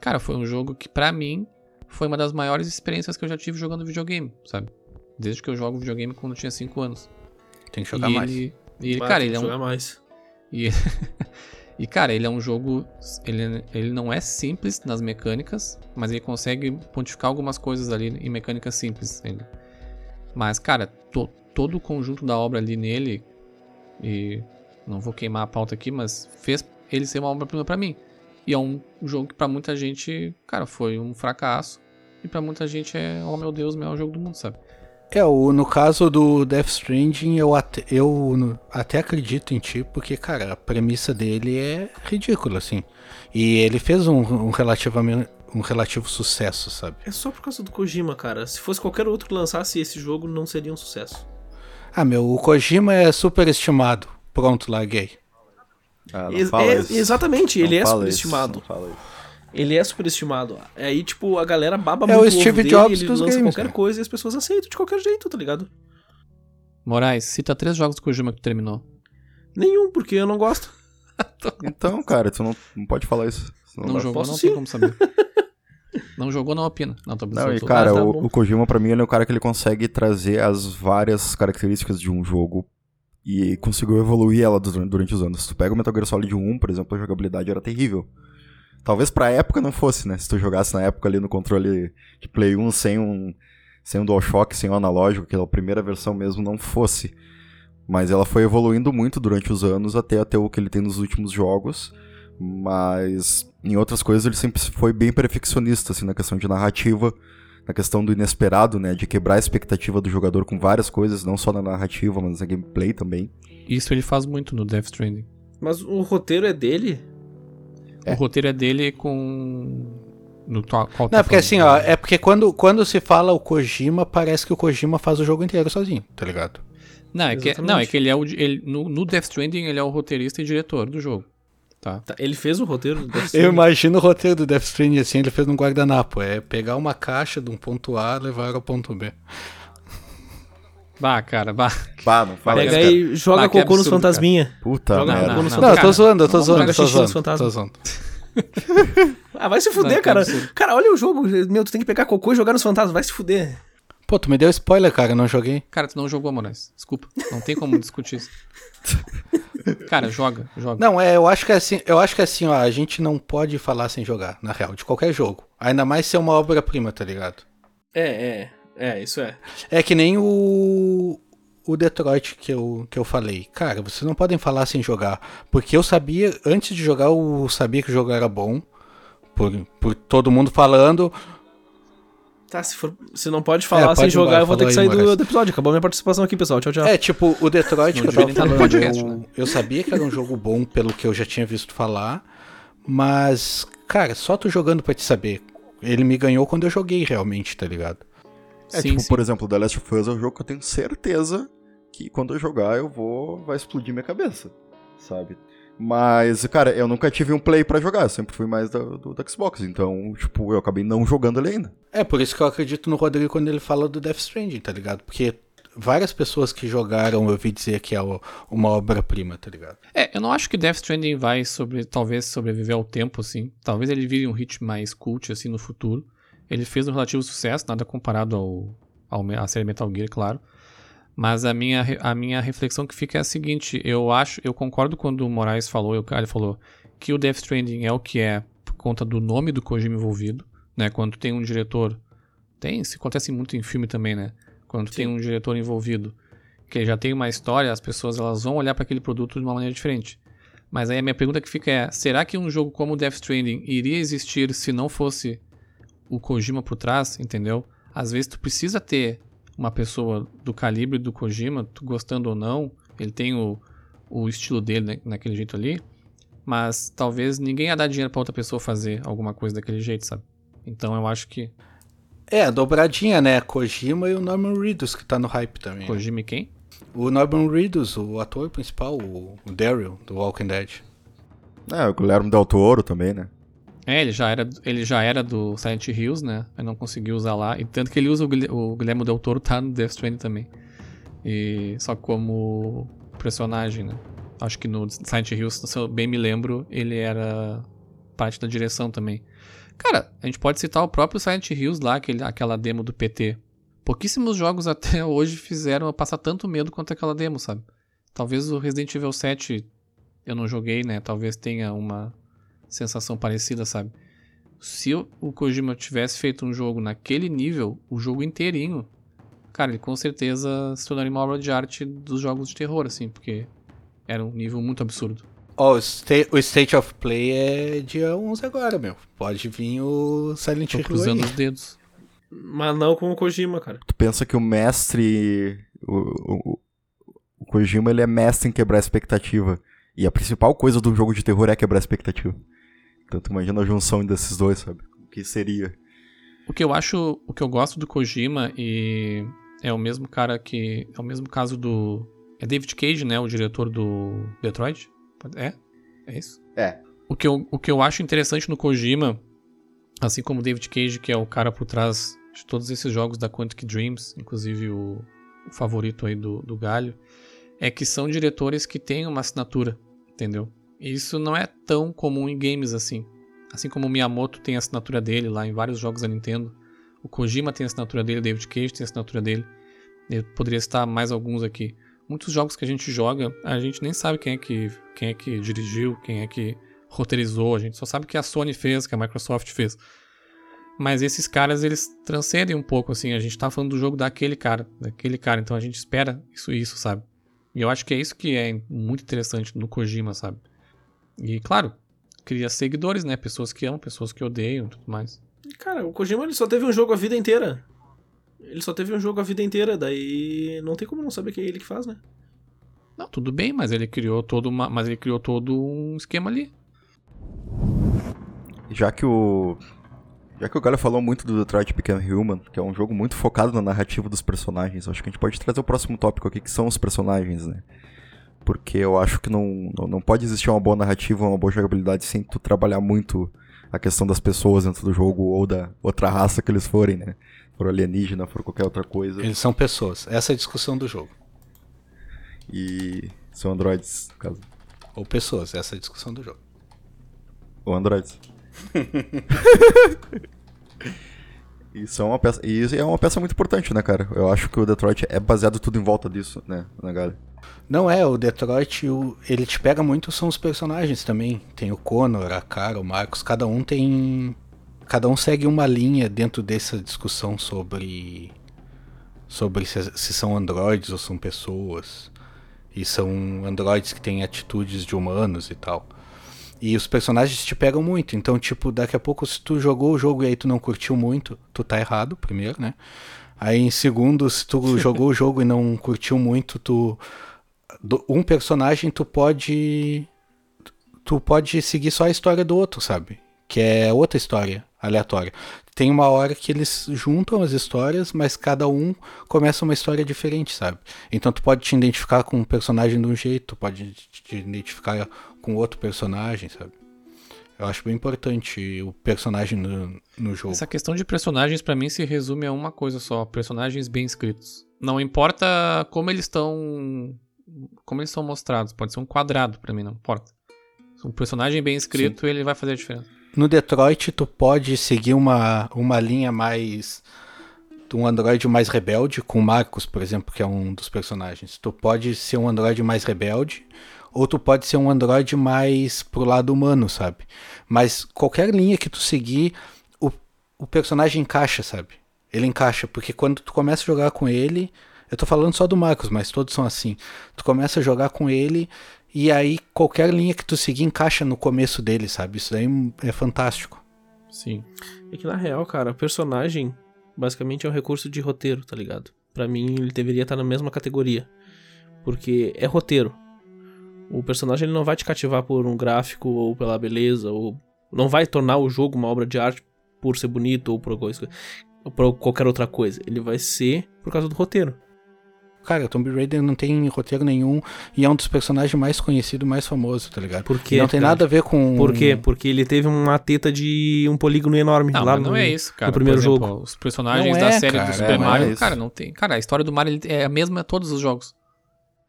Cara, foi um jogo que pra mim foi uma das maiores experiências que eu já tive jogando videogame, sabe? Desde que eu jogo videogame quando eu tinha 5 anos. Tem que jogar e mais. ele, e ele, Vai, cara, ele é um, jogar mais. E, [LAUGHS] e, cara, ele é um jogo. Ele, ele não é simples nas mecânicas, mas ele consegue pontificar algumas coisas ali em mecânicas simples. Ele. Mas, cara, to- todo o conjunto da obra ali nele. E não vou queimar a pauta aqui, mas fez ele ser uma obra-prima pra mim. E é um jogo que pra muita gente, cara, foi um fracasso. E pra muita gente é, oh meu Deus, o melhor jogo do mundo, sabe? É, o, no caso do Death Stranding, eu, até, eu no- até acredito em ti, porque, cara, a premissa dele é ridícula, assim. E ele fez um, um, relativamente, um relativo sucesso, sabe? É só por causa do Kojima, cara. Se fosse qualquer outro que lançasse esse jogo, não seria um sucesso. Ah, meu, o Kojima é superestimado. Pronto, larguei. Ah, não Ex- fala é- isso. exatamente, Não ele é superestimado. isso, não fala isso. Ele é superestimado. Aí, tipo, a galera baba É muito o Steve ovo dele, Jobs ele dos lança games, qualquer né? coisa e as pessoas aceitam de qualquer jeito, tá ligado? Moraes, cita três jogos do Kojima que tu terminou. Nenhum, porque eu não gosto. [LAUGHS] Então, cara, tu não, não pode falar isso. Não dá- jogou, Posso não sim. tem como saber. [LAUGHS] Não jogou, não opina. Não, tô Não, e cara, Ah, tá o, o Kojima pra mim ele é o cara que ele consegue trazer as várias características de um jogo e conseguiu evoluir ela durante, durante os anos. Tu pega o Metal Gear Solid 1, por exemplo, a jogabilidade era terrível. Talvez pra época não fosse, né? Se tu jogasse na época ali no controle de Play 1 sem um, sem um DualShock, sem o analógico, aquela primeira versão mesmo não fosse. Mas ela foi evoluindo muito durante os anos até até o que ele tem nos últimos jogos. Mas em outras coisas ele sempre foi bem perfeccionista, assim, na questão de narrativa, na questão do inesperado, né? De quebrar a expectativa do jogador com várias coisas, não só na narrativa, mas na gameplay também. Isso ele faz muito no Death Stranding. Mas o roteiro é dele? O roteiro é dele com. No qual, Não, tá é porque assim, ó, é porque quando, quando se fala o Kojima, parece que o Kojima faz o jogo inteiro sozinho, tá ligado? Não, é que, não, é que ele é o. Ele, no, no Death Stranding ele é o roteirista e diretor do jogo. Tá? Tá, ele fez o roteiro do Death Eu Stranding? imagino o roteiro do Death Stranding assim, ele fez num guardanapo, é pegar uma caixa de um ponto A e levar ao ponto B. Bah, cara, bah. Bah, não fala Pega isso, cara. aí, joga Ah, que cocô nos absurdo, fantasminha. Puta Joga merda. não, não. Não, eu tô cara, zoando, eu tô não, zoando, joga tô xixi nos zoando, fantasmas. tô zoando. [LAUGHS] Ah, vai se Não, fuder, cara. absurdo. Cara, olha o jogo. Meu, tu tem que pegar cocô e jogar nos fantasmas. Vai se fuder. Pô, tu me deu spoiler, cara, eu não joguei. Cara, tu não jogou, Moraes. Desculpa. Não tem como discutir isso. [LAUGHS] Cara, joga, joga. Não, é, eu acho que é assim, eu acho que é assim, ó, a gente não pode falar sem jogar, na real, de qualquer jogo. Ainda mais ser uma obra-prima, tá ligado? É, é. É, isso é. É que nem o o Detroit que eu, que eu falei. Cara, vocês não podem falar sem jogar. Porque eu sabia, antes de jogar, eu sabia que o jogo era bom. Por, por todo mundo falando. Tá, se for. Se não pode falar pode sem jogar, embora, eu vou ter que aí, sair do, Moraes. do episódio. Acabou minha participação aqui, pessoal. Tchau, tchau. É, tipo, o Detroit [LAUGHS] Não que eu tava falando. podcast, eu, né? eu sabia que era um jogo bom pelo que eu já tinha visto falar. Mas, cara, só tu jogando pra te saber. Ele me ganhou quando eu joguei realmente, tá ligado? É, sim, tipo, sim. por exemplo, The Last of Us é um jogo que eu tenho certeza que quando eu jogar eu vou. vai explodir minha cabeça, sabe? Mas, cara, eu nunca tive um play pra jogar, eu sempre fui mais do, do, do Xbox, então, tipo, eu acabei não jogando ele ainda. É, por isso que eu acredito no Rodrigo quando ele fala do Death Stranding, tá ligado? Porque várias pessoas que jogaram eu ouvi dizer que é o- uma obra-prima, tá ligado? É, eu não acho que Death Stranding vai sobre, talvez sobreviver ao tempo, assim. Talvez ele vire um hit mais cult, assim, no futuro. Ele fez um relativo sucesso, nada comparado ao, ao à série Metal Gear, claro. Mas a minha, a minha reflexão que fica é a seguinte, eu acho, eu concordo quando o Moraes falou, o cara falou que o Death Stranding é o que é por conta do nome do Kojima envolvido, né? Quando tem um diretor, tem, isso acontece muito em filme também, né? Quando tem um diretor envolvido que já tem uma história, as pessoas elas vão olhar para aquele produto de uma maneira diferente. Mas aí a minha pergunta que fica é: será que um jogo como Death Stranding iria existir se não fosse o Kojima por trás, entendeu? Às vezes tu precisa ter uma pessoa do calibre do Kojima, tu gostando ou não, ele tem o, o estilo dele né, naquele jeito ali, mas talvez ninguém ia dar dinheiro pra outra pessoa fazer alguma coisa daquele jeito, sabe? Então eu acho que É, a dobradinha, né? Kojima e o Norman Reedus, que tá no hype também. né? Kojima e quem? O Norman Reedus, o ator principal, o o Daryl, do Walking Dead. É, o Guilherme Del Toro também, né? É, ele já era, ele já era do Silent Hills, né? Mas não conseguiu usar lá. E tanto que ele usa o, Guilher- o Guilherme Del Toro, tá no Death Stranding também. E só como personagem, né? Acho que no Silent Hills, se eu bem me lembro, ele era parte da direção também. Cara, a gente pode citar o próprio Silent Hills lá, aquele, aquela demo do PT. Pouquíssimos jogos [LAUGHS] até hoje fizeram eu passar tanto medo quanto aquela demo, sabe? Talvez o Resident Evil 7 eu não joguei, né? Talvez tenha uma sensação parecida, sabe? Se o Kojima tivesse feito um jogo naquele nível, o jogo inteirinho, cara, ele com certeza se tornaria uma obra de arte dos jogos de terror, assim, porque era um nível muito absurdo. Ó, o, Sta- o State of Play é dia 11 agora, meu. Pode vir o Silent Tô Hill aí. cruzando os dedos. Mas não com o Kojima, cara. Tu pensa que o mestre. O, o, o Kojima ele é mestre em quebrar a expectativa. E a principal coisa do jogo de terror é quebrar a expectativa. Então tu imagina a junção desses dois, sabe? O que seria? O que eu acho, o que eu gosto do Kojima e é o mesmo cara que é o mesmo caso do é David Cage, né, o diretor do Detroit? É? É isso? É. O que eu, o que eu acho interessante no Kojima, assim como o David Cage, que é o cara por trás de todos esses jogos da Quantic Dreams, inclusive o, o favorito aí do, do Galho, é que são diretores que têm uma assinatura, entendeu? Isso não é tão comum em games assim. Assim como o Miyamoto tem a assinatura dele lá em vários jogos da Nintendo, o Kojima tem a assinatura dele, o David Cage tem a assinatura dele. Eu poderia citar mais alguns aqui. Muitos jogos que a gente joga, a gente nem sabe quem é que, quem é que dirigiu, quem é que roteirizou, a gente só sabe que a Sony fez, que a Microsoft fez. Mas esses caras, eles transcendem um pouco, assim, a gente tá falando do jogo daquele cara, daquele cara, então a gente espera isso isso, sabe? E eu acho que é isso que é muito interessante no Kojima, sabe? E, claro, cria seguidores, né? Pessoas que amam, pessoas que odeiam e tudo mais. Cara, o Kojima ele só teve um jogo a vida inteira. Ele só teve um jogo a vida inteira, daí não tem como não saber que é ele que faz, né? Não, tudo bem, mas ele criou todo uma, mas ele criou todo um esquema ali. Já que o já que o Galho falou muito do Detroit Become Human, que é um jogo muito focado na narrativa dos personagens, acho que a gente pode trazer o próximo tópico aqui, que são os personagens, né? Porque eu acho que não, não pode existir uma boa narrativa, uma boa jogabilidade sem tu trabalhar muito a questão das pessoas dentro do jogo ou da outra raça que eles forem, né? For alienígena, for qualquer outra coisa. Eles são pessoas. Essa é a discussão do jogo. E são androides, no caso. Ou pessoas, essa é a discussão do jogo. Ou androides. [LAUGHS] Isso é uma peça, e é uma peça muito importante, né, cara? Eu acho que o Detroit é baseado tudo em volta disso, né, na galera. Não é, o Detroit, o, ele te pega muito são os personagens também. Tem o Connor, a Cara, o Marcos, cada um tem cada um segue uma linha dentro dessa discussão sobre sobre se, se são androides ou são pessoas. E são androides que têm atitudes de humanos e tal. E os personagens te pegam muito. Então, tipo, daqui a pouco, se tu jogou o jogo e aí tu não curtiu muito, tu tá errado, primeiro, né? Aí, em segundo, se tu [LAUGHS] jogou o jogo e não curtiu muito, tu. Um personagem tu pode. Tu pode seguir só a história do outro, sabe? Que é outra história aleatória. Tem uma hora que eles juntam as histórias, mas cada um começa uma história diferente, sabe? Então tu pode te identificar com um personagem de um jeito, pode te identificar com outro personagem, sabe? Eu acho bem importante o personagem no, no jogo. Essa questão de personagens para mim se resume a uma coisa só: personagens bem escritos. Não importa como eles estão, como eles são mostrados. Pode ser um quadrado para mim, não importa. Um personagem bem escrito, Sim. ele vai fazer a diferença. No Detroit, tu pode seguir uma, uma linha mais um androide mais rebelde, com o Marcos, por exemplo, que é um dos personagens. Tu pode ser um androide mais rebelde, ou tu pode ser um Android mais pro lado humano, sabe? Mas qualquer linha que tu seguir, o, o personagem encaixa, sabe? Ele encaixa, porque quando tu começa a jogar com ele, eu tô falando só do Marcos, mas todos são assim. Tu começa a jogar com ele e aí qualquer linha que tu seguir encaixa no começo dele, sabe? Isso daí é fantástico. Sim. É que na real, cara, o personagem basicamente é um recurso de roteiro, tá ligado? Para mim ele deveria estar na mesma categoria. Porque é roteiro. O personagem ele não vai te cativar por um gráfico ou pela beleza, ou não vai tornar o jogo uma obra de arte por ser bonito ou por, coisa, ou por qualquer outra coisa. Ele vai ser por causa do roteiro. Cara, Tomb Raider não tem roteiro nenhum e é um dos personagens mais conhecidos, mais famosos, tá ligado? Por quê? Não tem cara? nada a ver com. Por quê? Porque ele teve uma teta de um polígono enorme não, lá no, não é isso, cara. no primeiro exemplo, jogo. Os personagens Não da é, série cara, do Super é, Mario, não é cara, não tem. Cara, a história do Mario é a mesma em todos os jogos.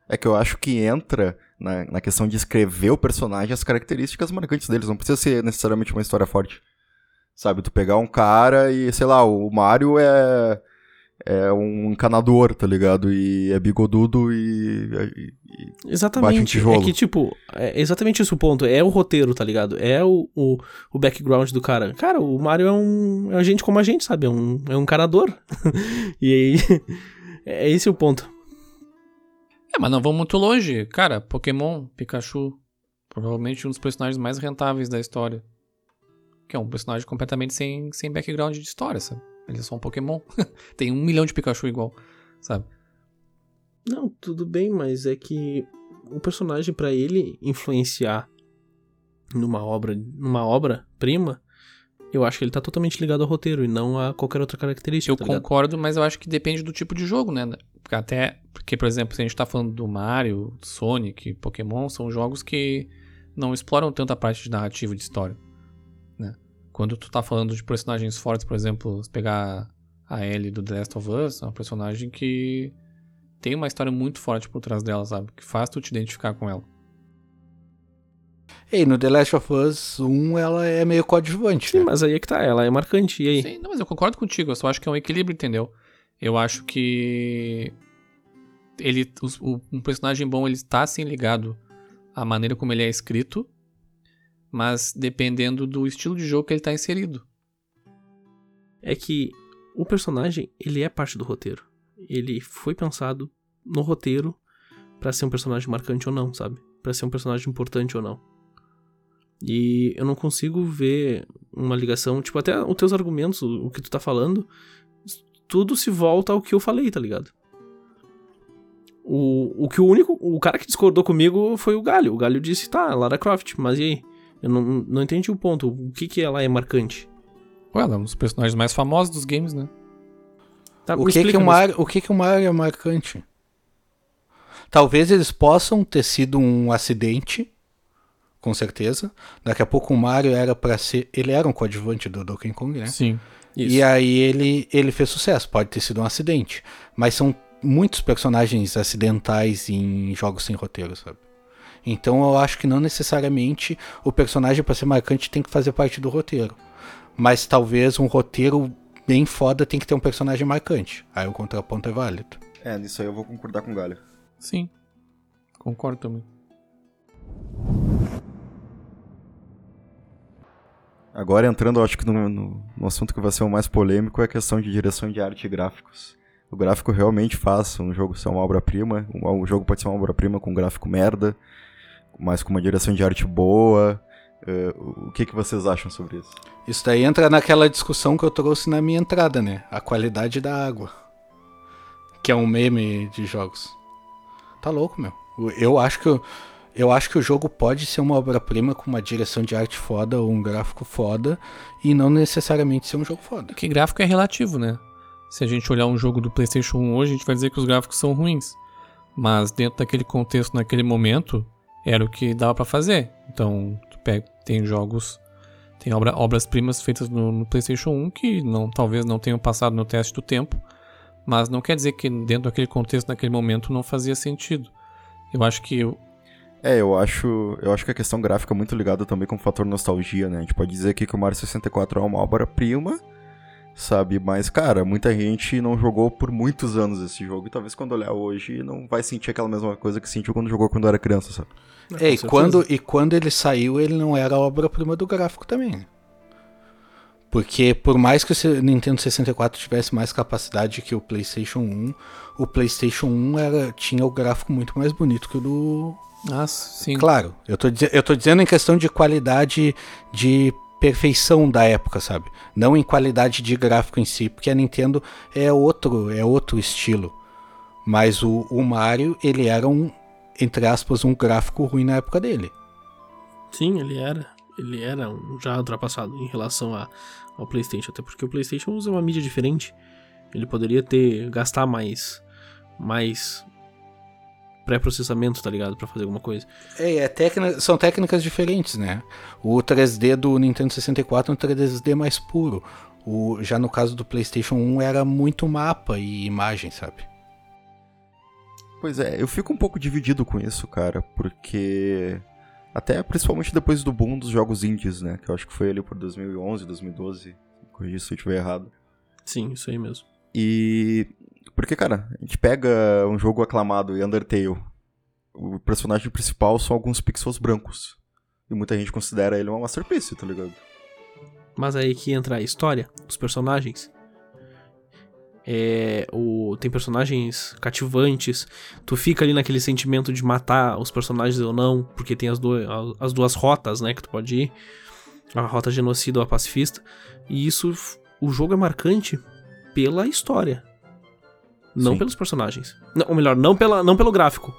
É que eu acho que entra na, na questão de escrever o personagem as características marcantes deles. Não precisa ser necessariamente uma história forte. Sabe, tu pegar um cara e, sei lá, o Mario é, é um encanador, tá ligado? E é bigodudo e. e exatamente. Bate um tijolo. É que, tipo, é exatamente isso o ponto. É o roteiro, tá ligado? É o, o, o background do cara. Cara, o Mario é um, é um gente como a gente, sabe? É um, é um encanador. [LAUGHS] e aí. [LAUGHS] é esse o ponto. É, mas não vamos muito longe. Cara, Pokémon, Pikachu, provavelmente um dos personagens mais rentáveis da história. Que é um personagem completamente sem, sem background de história, sabe? Ele é só um Pokémon. [LAUGHS] Tem um milhão de Pikachu igual, sabe? Não, tudo bem, mas é que o personagem, para ele influenciar numa obra, numa obra prima, eu acho que ele tá totalmente ligado ao roteiro e não a qualquer outra característica. Eu tá concordo, mas eu acho que depende do tipo de jogo, né? Até porque, por exemplo, se a gente tá falando do Mario, Sonic, Pokémon, são jogos que não exploram tanto a parte de narrativa de história? Quando tu tá falando de personagens fortes, por exemplo, se pegar a Ellie do The Last of Us, é uma personagem que tem uma história muito forte por trás dela, sabe? Que faz tu te identificar com ela. E no The Last of Us 1 ela é meio coadjuvante. Sim, né? mas aí é que tá, ela é marcante. E aí? Sim, não, mas eu concordo contigo, eu só acho que é um equilíbrio, entendeu? Eu acho que ele, o- um personagem bom ele está sim ligado à maneira como ele é escrito, mas dependendo do estilo de jogo que ele está inserido. É que o personagem, ele é parte do roteiro. Ele foi pensado no roteiro pra ser um personagem marcante ou não, sabe? Pra ser um personagem importante ou não. E eu não consigo ver uma ligação, tipo, até os teus argumentos, o o que tu tá falando, tudo se volta ao que eu falei, tá ligado? O, o que o único. O cara que discordou comigo foi o Galho. O Galho disse, tá, Lara Croft, mas e aí? Eu não, não entendi o ponto. O que que ela é marcante? Ué, ela é um dos personagens mais famosos dos games, né? Tá, O que, que, explica, o me Mario, o que, que o Mario é marcante? Talvez eles possam ter sido um acidente, com certeza. Daqui a pouco o Mario era pra ser. Ele era um coadjuvante do Donkey Kong, né? Sim. Isso. E aí ele, ele fez sucesso, pode ter sido um acidente. Mas são muitos personagens acidentais em jogos sem roteiro, sabe? Então eu acho que não necessariamente o personagem para ser marcante tem que fazer parte do roteiro. Mas talvez um roteiro bem foda tem que ter um personagem marcante. Aí o contraponto é válido. É, nisso aí eu vou concordar com o Galho. Sim. Concordo também. Agora entrando, eu acho que no, no- no assunto que vai ser o mais polêmico é a questão de direção de arte e gráficos. O gráfico realmente faz um jogo ser uma obra-prima. Um, um jogo pode ser uma obra-prima com um gráfico merda, mas com uma direção de arte boa. Eh, o que, que vocês acham sobre isso? Isso daí entra naquela discussão que eu trouxe na minha entrada, né? A qualidade da água. Que é um meme de jogos. Tá louco, meu. Eu acho que, o- eu acho que o jogo pode ser uma obra-prima com uma direção de arte foda ou um gráfico foda e não necessariamente ser um jogo foda. Que gráfico é relativo, né? Se a gente olhar um jogo do PlayStation 1 hoje, a gente vai dizer que os gráficos são ruins. Mas dentro daquele contexto, naquele momento, era o que dava pra fazer. Então, pega, tem jogos, tem obra, obras-primas feitas no, no PlayStation 1 que não, talvez não tenham passado no teste do tempo. Mas não quer dizer que dentro daquele contexto, naquele momento, não fazia sentido. Eu acho que o- É, eu acho, eu acho que a questão gráfica é muito ligada também com o fator nostalgia, né? A gente pode dizer aqui que o Mario 64 é uma obra-prima, sabe? Mas, cara, muita gente não jogou por muitos anos esse jogo e talvez quando olhar hoje não vai sentir aquela mesma coisa que sentiu quando jogou quando era criança, sabe? É, e quando, e quando ele saiu, ele não era a obra-prima do gráfico também. Porque por mais que o Nintendo 64 tivesse mais capacidade que o PlayStation 1, o PlayStation 1 era, tinha o gráfico muito mais bonito que o do. Ah, sim. Claro, eu tô, eu tô dizendo em questão de qualidade de perfeição da época, sabe? Não em qualidade de gráfico em si, porque a Nintendo é outro, é outro estilo. Mas o, o Mario, ele era um, entre aspas, um gráfico ruim na época dele. Sim, ele era. Ele era um- já ultrapassado em relação a- ao PlayStation. Até porque o PlayStation usa uma mídia diferente. Ele poderia ter. gastar mais. mais. pré-processamento, tá ligado? Pra fazer alguma coisa. É, é são técnicas diferentes, né? O 3D do Nintendo 64 é um 3D mais puro. O, já no caso do PlayStation 1 era muito mapa e imagem, sabe? Pois é, eu fico um pouco dividido com isso, cara, porque até principalmente depois do boom dos jogos indies, né, que eu acho que foi ali por 2011, 2012, corrija se eu estiver errado. Sim, isso aí mesmo. E porque, cara, a gente pega um jogo aclamado e Undertale, o personagem principal são alguns pixels brancos. E muita gente considera ele uma masterpiece, tá ligado? Mas aí que entra a história, os personagens. É, o, tem personagens cativantes. Tu fica ali naquele sentimento de matar os personagens ou não, porque tem as, duas as duas rotas, né, que tu pode ir. A rota genocida ou a pacifista. E isso, o jogo é marcante pela história. Não Sim. pelos personagens. Não, ou melhor, não, pela, não pelo gráfico.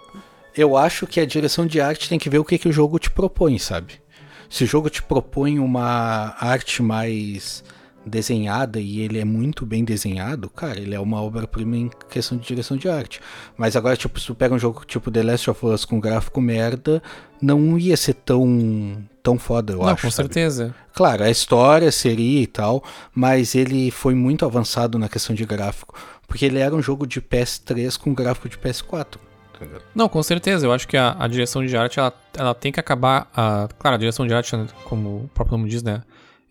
Eu acho que a direção de arte tem que ver o que, que o jogo te propõe, sabe? Se o jogo te propõe uma arte mais desenhada e ele é muito bem desenhado, cara, ele é uma obra-prima em questão de direção de arte. Mas agora, tipo, se tu pega um jogo tipo The Last of Us com gráfico merda, não ia ser tão, tão foda, eu não, acho. com sabe? certeza. Claro, a história seria e tal, mas ele foi muito avançado na questão de gráfico, porque ele era um jogo de PS3 com gráfico de PS4. tá ligado? Não, com certeza. Eu acho que a, a direção de arte, ela, ela tem que acabar. A, claro, a direção de arte, como o próprio nome diz, né?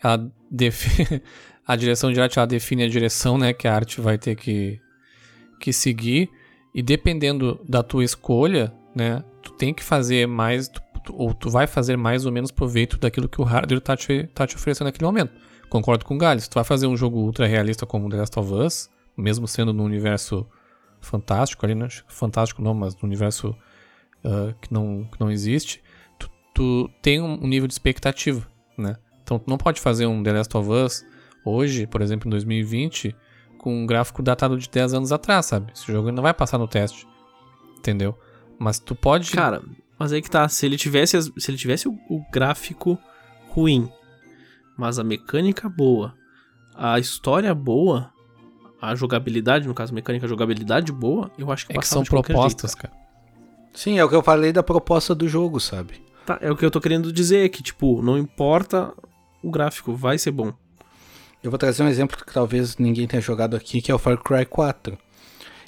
Ela define, [LAUGHS] a direção de arte ela define a direção, né? Que a arte vai ter que, que seguir. E dependendo da tua escolha, né? Tu tem que fazer mais. Tu, ou tu vai fazer mais ou menos proveito daquilo que o hardware tá te, tá te oferecendo naquele momento. Concordo com o Gales. Tu vai fazer um jogo ultra realista como The Last of Us, mesmo sendo no universo fantástico ali, né? Fantástico não, mas no universo uh, que, não, que não existe, tu, tu tem um nível de expectativa, né? Então tu não pode fazer um The Last of Us hoje, por exemplo, em 2020, com um gráfico datado de 10 anos atrás, sabe? Esse jogo ainda vai passar no teste. Entendeu? Mas tu pode. Cara, mas aí que tá, se ele tivesse, as- se ele tivesse o, o gráfico ruim, mas a mecânica boa, a história boa, a jogabilidade, no caso, mecânica, jogabilidade boa, eu acho que é que são propostas, jeito, cara. Sim, é o que eu falei da proposta do jogo, sabe? Tá, é o que eu tô querendo dizer, que, tipo, não importa o gráfico, vai ser bom. Eu vou trazer um exemplo que talvez ninguém tenha jogado aqui, que é o Far Cry 4.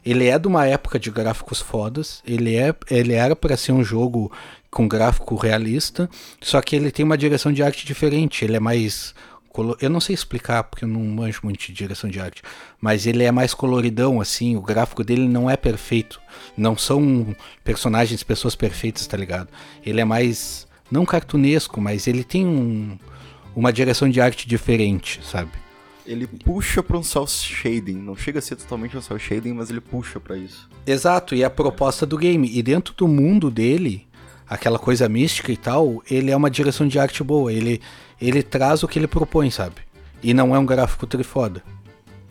Ele é de uma época de gráficos fodas, ele, é, ele era para ser um jogo com gráfico realista, só que ele tem uma direção de arte diferente, ele é mais... Eu não sei explicar, porque eu não manjo muito de direção de arte, mas ele é mais coloridão, assim, o gráfico dele não é perfeito. Não são personagens, pessoas perfeitas, tá ligado? Ele é mais, não cartunesco, mas ele tem um, uma direção de arte diferente, sabe? Ele puxa pra um cel shading. Não chega a ser totalmente um cel shading, mas ele puxa pra isso. Exato, e a proposta do game. E dentro do mundo dele, aquela coisa mística e tal, ele é uma direção de arte boa. Ele, ele traz o que ele propõe, sabe? E não é um gráfico trifoda.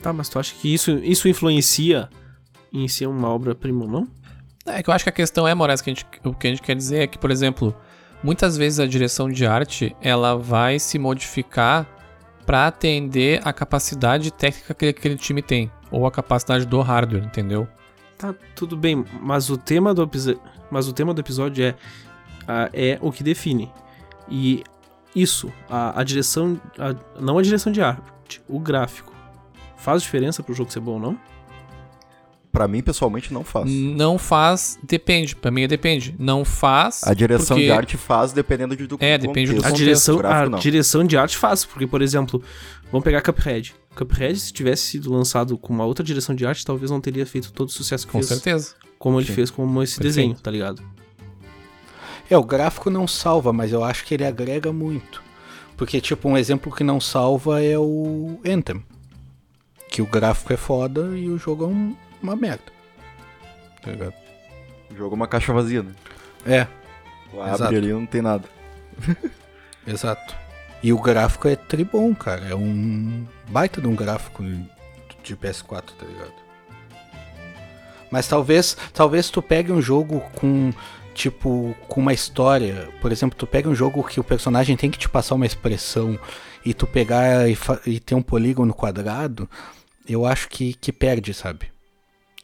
Tá, mas tu acha que isso, isso influencia em ser uma obra-prima, não? É que eu acho que a questão é, Moraes, que a gente, o que a gente quer dizer é que, por exemplo, muitas vezes a direção de arte ela vai se modificar para atender a capacidade técnica que aquele time tem, ou a capacidade do hardware, entendeu? Tá, tudo bem, mas o tema do, mas o tema do episódio é, a- é o que define. E isso, a, a direção, a- não a direção de arte, o gráfico, faz diferença pro jogo ser bom ou não? Pra mim, pessoalmente, não faz. Não faz, depende, pra mim depende. Não faz. A direção porque- de arte faz dependendo de, do É, depende do contexto. A direção, gráfico, a não. direção de arte faz, porque, por exemplo, vamos pegar Cuphead. Cuphead, se tivesse sido lançado com uma outra direção de arte, talvez não teria feito todo o sucesso que Com fez. certeza. Como ele Sim. fez com esse Perfeito. desenho, tá ligado? É, o gráfico não salva, mas eu acho que ele agrega muito. Porque, tipo, um exemplo que não salva é o Anthem. Que o gráfico é foda e o jogo é um- uma merda. Tá ligado? É uma caixa vazia, né? É, Tu abre Exato. ali e não tem nada. [LAUGHS] exato. E o gráfico é tribom, cara. É um baita de um gráfico de PS4, tá ligado? Mas talvez, talvez tu pegue um jogo com tipo com uma história, por exemplo, tu pega um jogo que o personagem tem que te passar uma expressão e tu pegar e, e ter um polígono quadrado, eu acho que, que perde, sabe?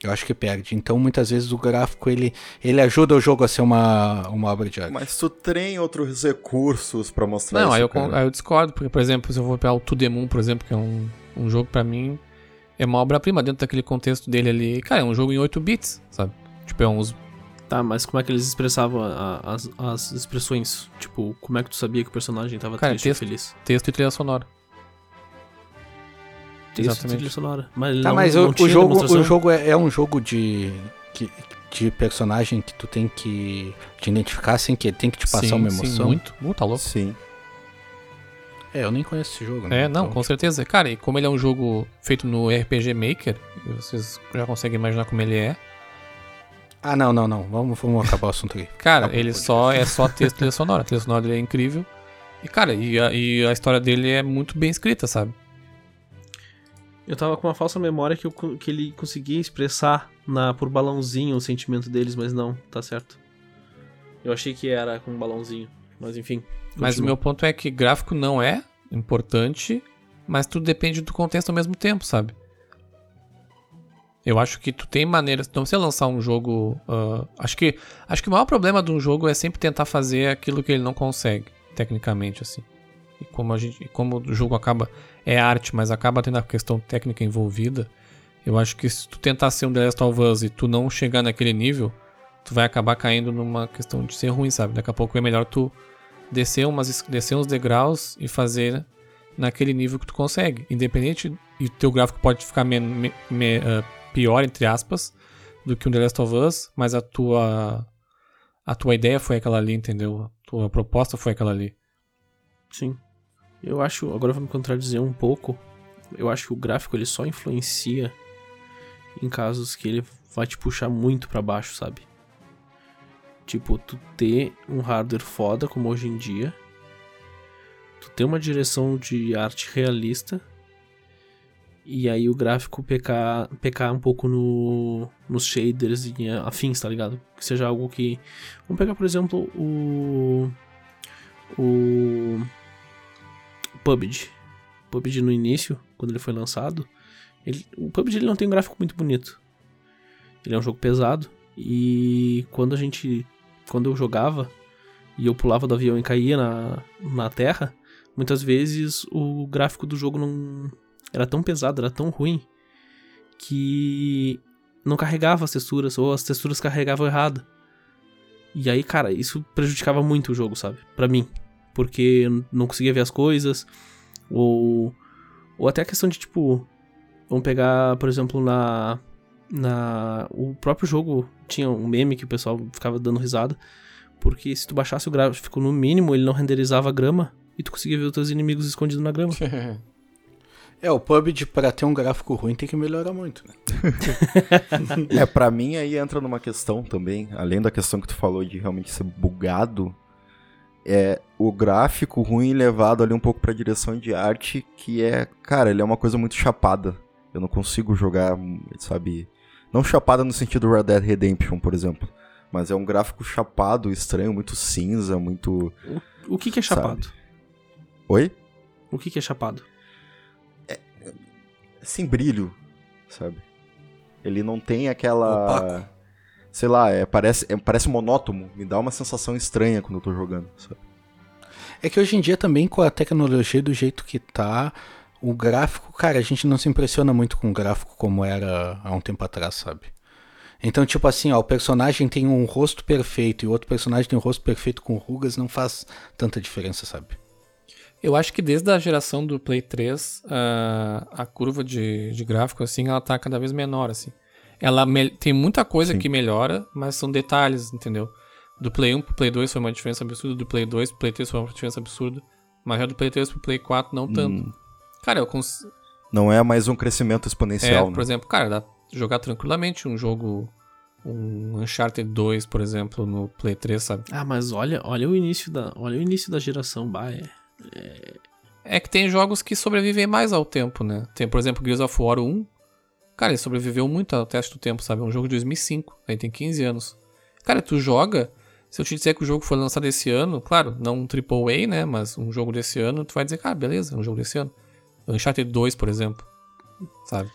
Eu acho que perde. Então muitas vezes o gráfico ele, ele ajuda o jogo a ser uma, uma obra de arte. Mas tu tem outros recursos pra mostrar Não, isso, aí eu, aí eu discordo, porque, por exemplo, se eu vou pegar o To The Moon, por exemplo, que é um, um jogo pra mim, é uma obra-prima dentro daquele contexto dele ali. Cara, é um jogo em 8 bits, sabe? Tipo, é uns. Tá, mas como é que eles expressavam a- as, as expressões? Tipo, como é que tu sabia que o personagem tava Cara, triste ou texto. feliz? texto e trilha sonora. Texto e Exatamente. trilha sonora. Mas Tá, não, mas não o, tinha o jogo, o jogo é, é um jogo de, que- de personagem que tu tem que te identificar sem que tem que te passar sim, uma sim, emoção. muito. Uh, tá louco. Sim. É, eu nem conheço esse jogo, né? É, não, Então- com certeza. Cara, e como ele é um jogo feito no RPG Maker, vocês já conseguem imaginar como ele é. Ah, não, não, não. Vamos, vamos acabar o assunto aí. [LAUGHS] Cara, Acabou ele só é só texto e trilha sonora. A trilha sonora dele é incrível. E, cara, e a, e a história dele é muito bem escrita, sabe? Eu tava com uma falsa memória que, eu que ele conseguia expressar na, por balãozinho o sentimento deles, mas não, tá certo. Eu achei que era com um balãozinho, mas enfim. Mas o meu ponto é que gráfico não é importante, mas tudo depende do contexto ao mesmo tempo, sabe? Eu acho que tu tem maneiras. Não precisa lançar um jogo. ah, acho que acho que o maior problema de um jogo é sempre tentar fazer aquilo que ele não consegue, tecnicamente, assim. E como a gente, como o jogo acaba é arte, mas acaba tendo a questão técnica envolvida. Eu acho que se tu tentar ser um The Last of Us e tu não chegar naquele nível, tu vai acabar caindo numa questão de ser ruim, sabe? Daqui a pouco é melhor tu descer, umas, descer uns degraus e fazer naquele nível que tu consegue. Independente, e teu gráfico pode ficar me, me, me, uh, pior, entre aspas, do que um The Last of Us, mas a tua, a tua ideia foi aquela ali, entendeu? A tua proposta foi aquela ali. Sim. Eu acho, agora eu vou me contradizer um pouco. Eu acho que o gráfico ele só influencia em casos que ele vai te puxar muito para baixo, sabe? Tipo, tu ter um hardware foda como hoje em dia, tu ter uma direção de arte realista e aí o gráfico pecar, pecar um pouco no, nos shaders e afins, tá ligado? Que seja algo que. Vamos pegar, por exemplo, o. O. PUBG. PUBG no início, quando ele foi lançado, ele, o PUBG ele não tem um gráfico muito bonito. Ele é um jogo pesado. E quando a gente. Quando eu jogava e eu pulava do avião e caía na, na terra, muitas vezes o gráfico do jogo não. Era tão pesado, era tão ruim. Que não carregava as texturas, ou as texturas carregavam errado. E aí, cara, isso prejudicava muito o jogo, sabe? Para mim. Porque não conseguia ver as coisas. Ou. Ou até a questão de, tipo. Vamos pegar, por exemplo, na na o próprio jogo tinha um meme que o pessoal ficava dando risada, porque se tu baixasse o gráfico no mínimo, ele não renderizava a grama e tu conseguia ver os teus inimigos escondidos na grama. [LAUGHS] É, o PUBG para ter um gráfico ruim tem que melhorar muito, né? [LAUGHS] é, para mim aí entra numa questão também, além da questão que tu falou de realmente ser bugado, é o gráfico ruim levado ali um pouco pra direção de arte, que é, cara, ele é uma coisa muito chapada. Eu não consigo jogar, sabe, não chapada no sentido Red Dead Redemption, por exemplo. Mas é um gráfico chapado, estranho, muito cinza, muito. O, o que, que é chapado? Sabe? Oi? O que, que é chapado? É, é, sem brilho, sabe? Ele não tem aquela. Opaco. Sei lá, é, parece, é, parece monótono. Me dá uma sensação estranha quando eu tô jogando, sabe? É que hoje em dia também com a tecnologia do jeito que tá, o gráfico, cara, a gente não se impressiona muito com o gráfico como era há um tempo atrás, sabe? Então, tipo assim, ó, o personagem tem um rosto perfeito e o outro personagem tem um rosto perfeito com rugas, não faz tanta diferença, sabe? Eu acho que desde a geração do Play 3, uh, a curva de, de gráfico, assim, ela tá cada vez menor, assim. Ela tem muita coisa Sim. que melhora, mas são detalhes, entendeu? Do Play 1 pro Play 2 foi uma diferença absurda, do Play 2 pro Play 3 foi uma diferença absurda, mas já do Play 3 pro Play 4 não tanto. Hum. Cara, eu consigo. Não é mais um crescimento exponencial. É, né? por exemplo, cara, dá pra jogar tranquilamente um jogo. Um Uncharted 2, por exemplo, no Play 3, sabe? Ah, mas olha, olha o início da, olha o início da geração, bah, é, é... é que tem jogos que sobrevivem mais ao tempo, né? Tem, por exemplo, Gears of War 1. Cara, ele sobreviveu muito ao teste do tempo, sabe? É um jogo de 2005, aí tem 15 anos. Cara, tu joga, se eu te disser que o jogo foi lançado esse ano, claro, não um AAA, né? Mas um jogo desse ano, tu vai dizer, ah, beleza, é um jogo desse ano. Uncharted 2, por exemplo. Sabe?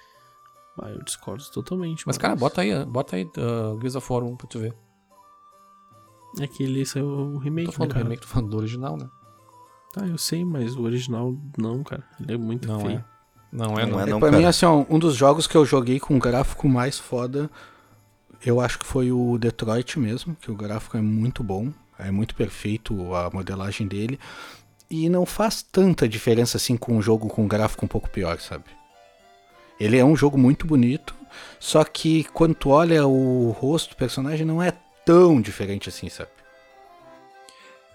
Ah, eu discordo totalmente. Mas, mas... cara, bota aí, bota aí uh, Gears of War 1 pra tu ver. É que ele saiu o remake, tô falando né, do remake, tô falando do original, né? Tá, eu sei, mas o original não, cara. Ele é muito não feio. É. Não é, não, não é, não. Pra cara. mim, assim, ó, um dos jogos que eu joguei com gráfico mais foda, eu acho que foi o Detroit mesmo, que o gráfico é muito bom. É muito perfeito a modelagem dele. E não faz tanta diferença assim com um jogo com um gráfico um pouco pior, sabe? Ele é um jogo muito bonito, só que quando tu olha o rosto do personagem não é tão diferente assim, sabe?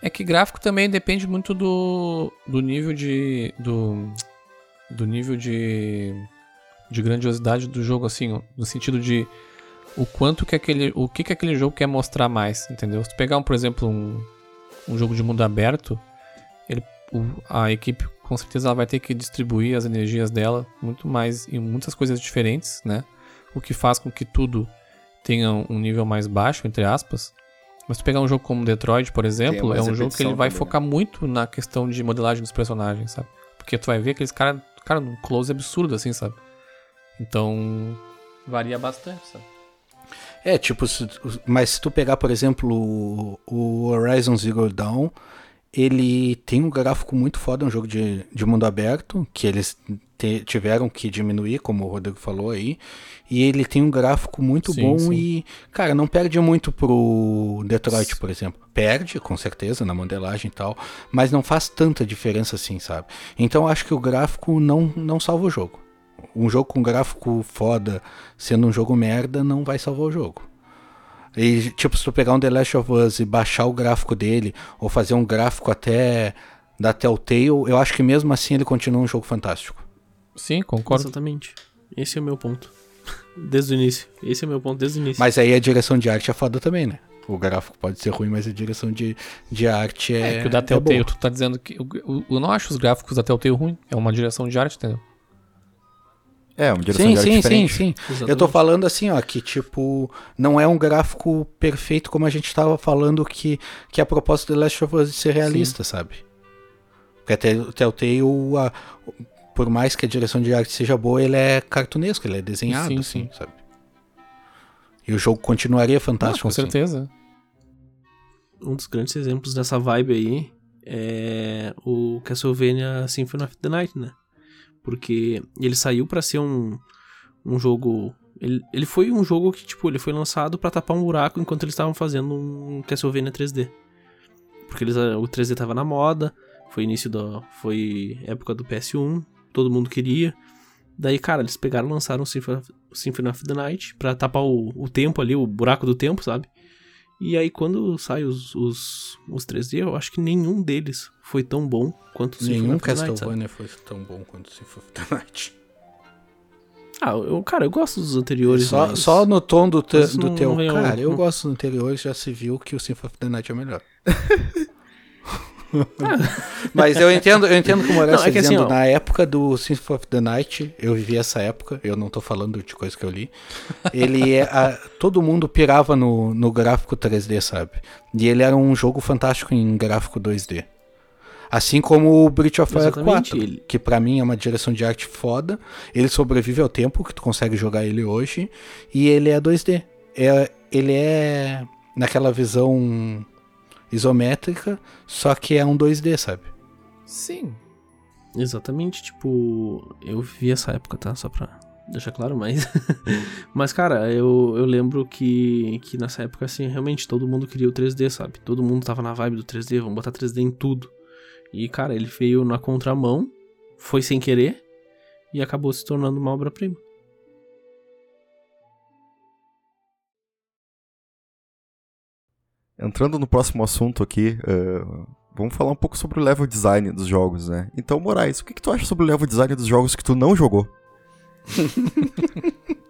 É que gráfico também depende muito do, do nível de. do, do nível de. de grandiosidade do jogo, assim, no sentido de o quanto que aquele. o que, que aquele jogo quer mostrar mais, entendeu? Se tu pegar, um, por exemplo, um, um jogo de mundo aberto, ele, o, a equipe com certeza vai ter que distribuir as energias dela muito mais em muitas coisas diferentes, né? O que faz com que tudo tenha um nível mais baixo, entre aspas. Mas se pegar um jogo como Detroit, por exemplo, é um jogo que ele vai também, focar né? muito na questão de modelagem dos personagens, sabe? Porque tu vai ver aqueles caras, cara, num close absurdo, assim, sabe? Então, varia bastante, sabe? É, tipo, mas se tu pegar, por exemplo, o Horizon Zero Dawn, ele tem um gráfico muito foda, um jogo de, de mundo aberto, que eles te- tiveram que diminuir, como o Rodrigo falou aí. E ele tem um gráfico muito Sim, bom sim. e, cara, não perde muito pro Detroit, por exemplo. Perde, com certeza, na modelagem e tal, mas não faz tanta diferença assim, sabe? Então eu acho que o gráfico não, não salva o jogo. Um jogo com gráfico foda sendo um jogo merda não vai salvar o jogo. E, tipo, se tu pegar um The Last of Us e baixar o gráfico dele, ou fazer um gráfico até da Telltale, eu acho que mesmo assim ele continua um jogo fantástico. Sim, concordo. Exatamente. Esse é o meu ponto. [LAUGHS] Desde o início. Esse é o meu ponto desde o início. Mas aí a direção de arte é foda também, né? O gráfico pode ser ruim, mas a direção de, de arte é. É, que o da é Telltale, boa. tu tá dizendo que. Eu, eu- eu não acho os gráficos da Telltale ruim. É uma direção de arte, entendeu? É, uma direção Sim, de arte sim, sim, diferente. sim. Eu tô falando assim, ó, que tipo, não é um gráfico perfeito como a gente tava falando que, que a proposta do The Last of Us de ser realista, sabe? Porque até o Telltale, a- por mais que a direção de arte seja boa, ele é cartunesco, ele é desenhado, Sim, assim, sim. sabe? E o jogo continuaria Ah, fantástico, com assim. certeza. Um dos grandes exemplos dessa vibe aí é o Castlevania Symphony of the Night, né? Porque ele saiu pra ser um, um jogo. Ele, ele foi um jogo que, tipo, ele foi lançado pra tapar um buraco enquanto eles estavam fazendo um Castlevania 3D. Porque eles, o 3D tava na moda, foi início da. Foi época do PS1, todo mundo queria. Daí, cara, eles pegaram e lançaram o Symphony of the Night pra tapar o, o tempo ali, o buraco do tempo, sabe? E aí, quando sai os, os, os 3D, eu acho que nenhum deles foi tão bom quanto o Symphony Nenhum? Castlevania foi tão bom quanto o Symphony of the Night. Ah, eu, cara, eu gosto dos anteriores. Só, mas- só no tom do, te- do teu. veio- cara, eu gosto dos anteriores, já se viu que o Symphony of the Night é melhor. [LAUGHS] [LAUGHS] Mas eu entendo, eu entendo que o Não, está é que assim, dizendo, ó. na época do Symphony of the Night, eu vivi essa época, eu não tô falando de coisa que eu li. Ele é. a- todo mundo pirava no, no gráfico 3D, sabe? E ele era um jogo fantástico em gráfico 2D. Assim como o Breach of Fire Exatamente, 4, ele- que pra mim é uma direção de arte foda. Ele sobrevive ao tempo que tu consegue jogar ele hoje. E ele é 2D. É, ele é naquela visão isométrica, só que é um 2D, sabe? Sim. Exatamente, tipo, eu vivi essa época, tá? Só pra deixar claro, mas. [LAUGHS] mas, cara, eu, eu lembro que, que nessa época, assim, realmente todo mundo queria o 3D, sabe? Todo mundo tava na vibe do 3D, vamos botar 3D em tudo. E, cara, ele veio na contramão, foi sem querer e acabou se tornando uma obra-prima. Entrando no próximo assunto aqui, eh, vamos falar um pouco sobre o level design dos jogos, né? Então, Moraes, o que, que tu acha sobre o level design dos jogos que tu não jogou? [LAUGHS]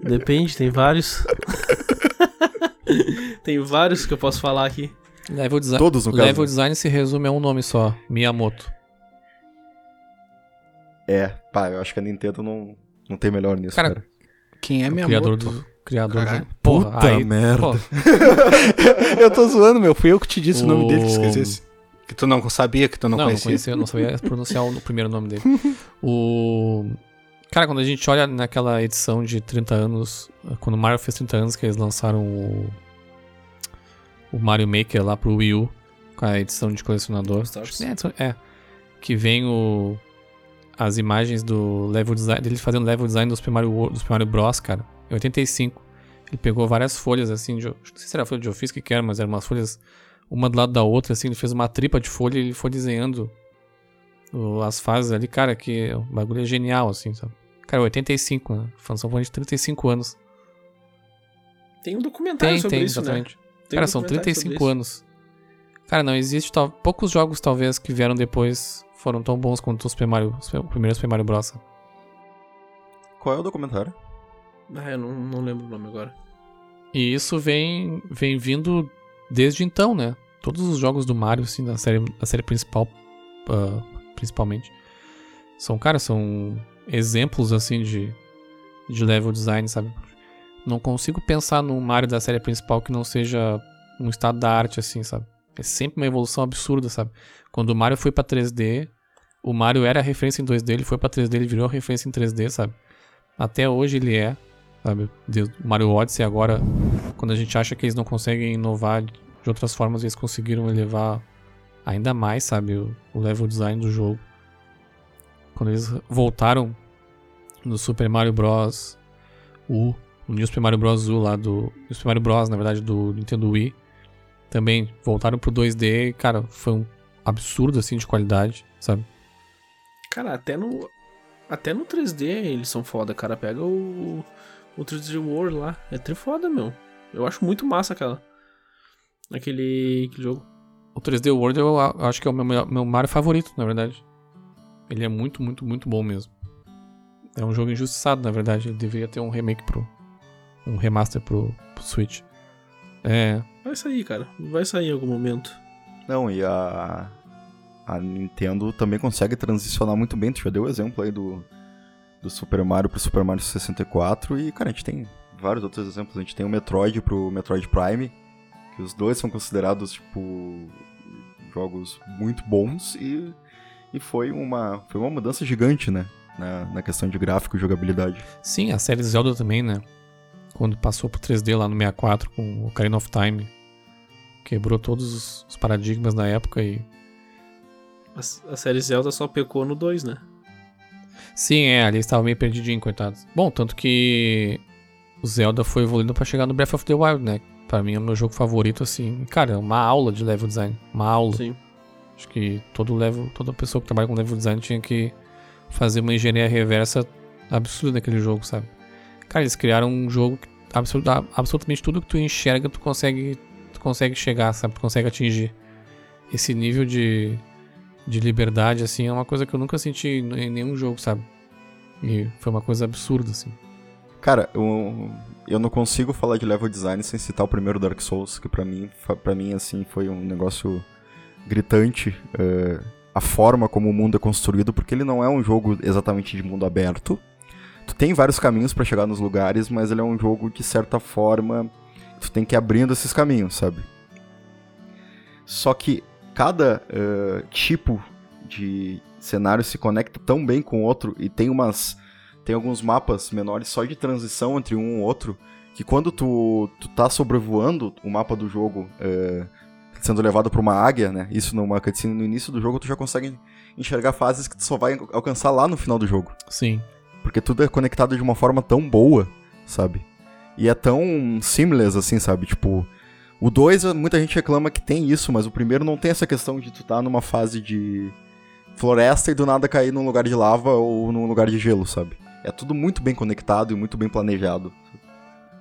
Depende, tem vários. [LAUGHS] tem vários que eu posso falar aqui. Level, desi Todos, no caso. Level design se resume a um nome só: Miyamoto. É, pá, eu acho que a Nintendo não, não tem melhor nisso, Cara, cara. Quem é o minha criador do. Criador Caralho. Porra, Puta aí, merda. pô, [LAUGHS] eu tô zoando, meu. Fui eu que te disse o, nome O- dele que esquecesse. Que tu não sabia, que tu não, não, não conhecia. conhecia, não sabia pronunciar o primeiro nome dele. [LAUGHS] o. Cara, quando a gente olha naquela edição de 30 anos, quando o Mario fez 30 anos, que eles lançaram o. O Mario Maker lá pro Wii U, com a edição de colecionador. Edição- É. Que vem o. As imagens do level design. dele fazendo level design do Super Mario, World- do Super Mario Bros, cara. Em 85. Ele pegou várias folhas assim, de, não sei se era folha de ofício que que era, mas eram umas folhas uma do lado da outra, assim, ele fez uma tripa de folha e ele foi desenhando as fases ali, cara, que o bagulho é genial, assim, sabe? Cara, 85, né? São falando de 35 anos. Tem um documentário Tem, sobre tem, isso, né? exatamente. Tem um cara, são documentário sobre 35 isso. anos. Cara, não existe. Tal, poucos jogos, talvez, que vieram depois foram tão bons quanto o Super Mario, o primeiro Super Mario Bros. Qual é o documentário? Ah, eu não, não lembro o nome agora. E isso vem, vem vindo desde então, né? Todos os jogos do Mario, assim, da série, da série principal, ah, principalmente, são, cara, são exemplos, assim, de, de level design, sabe? Não consigo pensar num Mario da série principal que não seja um estado da arte, assim, sabe? É sempre uma evolução absurda, sabe? Quando o Mario foi pra 3D, o Mario era a referência em 2D, ele foi pra 3D, ele virou a referência em 3D, sabe? Até hoje ele é, sabe? Mario Odyssey agora, quando a gente acha que eles não conseguem inovar de outras formas, eles conseguiram elevar ainda mais, sabe? O, o level design do jogo. quando eles voltaram no Super Mario Bros. U, o New Super Mario Bros. U lá do. New Super Mario Bros, na verdade, do Nintendo Wii. Também voltaram pro 2D, cara, foi um absurdo assim de qualidade, sabe? Cara, até no. Até no 3D eles são foda, cara. Pega o. O 3D World lá. É trifoda, meu. Eu acho muito massa aquela. Aquele, aquele jogo. O 3D World eu acho que é o meu, meu Mario favorito, na verdade. Ele é muito, muito, muito bom mesmo. É um jogo injustiçado, na verdade. Ele deveria ter um remake pro. Um remaster pro, pro Switch. É. Vai sair, cara. Vai sair em algum momento. Não, e a. A Nintendo também consegue transicionar muito bem. Tu já deu o exemplo aí do. Do Super Mario pro Super Mario 64. E, cara, a gente tem vários outros exemplos. A gente tem o Metroid pro Metroid Prime. Que os dois são considerados, tipo. Jogos muito bons. E. E foi uma. Foi uma mudança gigante, né? Na, na questão de gráfico e jogabilidade. Sim, a série Zelda também, né? Quando passou pro 3D lá no 64 com o Ocarina of Time. Quebrou todos os paradigmas na época e. A, a série Zelda só pecou no 2, né? Sim, é, ali estava meio perdidinho, coitados. Bom, tanto que o Zelda foi evoluindo para chegar no Breath of the Wild, né? Pra mim é o meu jogo favorito, assim. Cara, é uma aula de level design. Uma aula. Sim. Acho que todo level, toda pessoa que trabalha com level design tinha que fazer uma engenharia reversa absurda naquele jogo, sabe? Cara, eles criaram um jogo que absolut, absolutamente tudo que tu enxerga, tu consegue, tu consegue chegar, sabe? Tu consegue atingir. Esse nível de, de liberdade, assim, é uma coisa que eu nunca senti em nenhum jogo, sabe? E foi uma coisa absurda, assim. Cara, eu, eu não consigo falar de level design sem citar o primeiro Dark Souls, que para mim, para mim assim, foi um negócio gritante. Uh, a forma como o mundo é construído, porque ele não é um jogo exatamente de mundo aberto. Tu tem vários caminhos para chegar nos lugares, mas ele é um jogo de certa forma, tu tem que ir abrindo esses caminhos, sabe? Só que cada uh, tipo de cenário se conecta tão bem com o outro e tem umas tem alguns mapas menores só de transição entre um e outro que quando tu, tu tá sobrevoando o mapa do jogo uh, sendo levado por uma águia, né? Isso numa cutscene no início do jogo, tu já consegue enxergar fases que tu só vai alcançar lá no final do jogo. Sim. Porque tudo é conectado de uma forma tão boa, sabe? E é tão seamless assim, sabe? Tipo, o 2, muita gente reclama que tem isso, mas o primeiro não tem essa questão de tu tá numa fase de floresta e do nada cair num lugar de lava ou num lugar de gelo, sabe? É tudo muito bem conectado e muito bem planejado.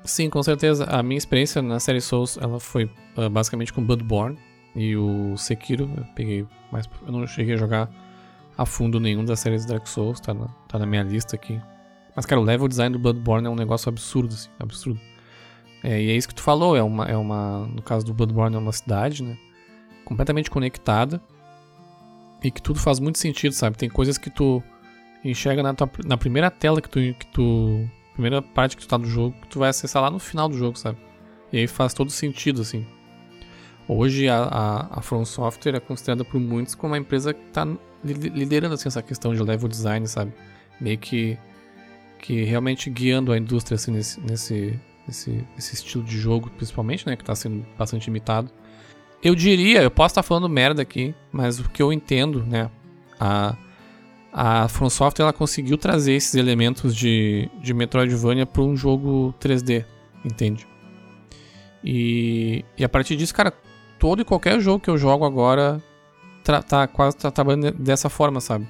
Sim, com certeza. A minha experiência na série Souls, ela foi uh, basicamente com Bloodborne e o Sekiro. Eu peguei, mas eu não cheguei a jogar a fundo nenhum das séries Dark Souls, tá na, tá na minha lista aqui. Mas, cara, o level design do Bloodborne é um negócio absurdo, assim, absurdo. É, e é isso que tu falou, é uma, é uma. No caso do Bloodborne, é uma cidade, né? Completamente conectada. E que tudo faz muito sentido, sabe? Tem coisas que tu enxerga na, tua, na primeira tela que tu, que tu primeira parte que tu tá do jogo, que tu vai acessar lá no final do jogo, sabe? E aí faz todo sentido, assim. Hoje a, a, a From Software é considerada por muitos como uma empresa que tá liderando assim, essa questão de level design, sabe? Meio que, que realmente guiando a indústria assim, nesse, nesse, nesse, nesse estilo de jogo, principalmente, né? Que tá sendo bastante imitado. Eu diria, eu posso estar tá falando merda aqui, mas o que eu entendo, né? A, a From Software ela conseguiu trazer esses elementos de, de Metroidvania para um jogo 3D, entende? E, e a partir disso, cara, todo e qualquer jogo que eu jogo agora tá quase tá trabalhando dessa forma, sabe?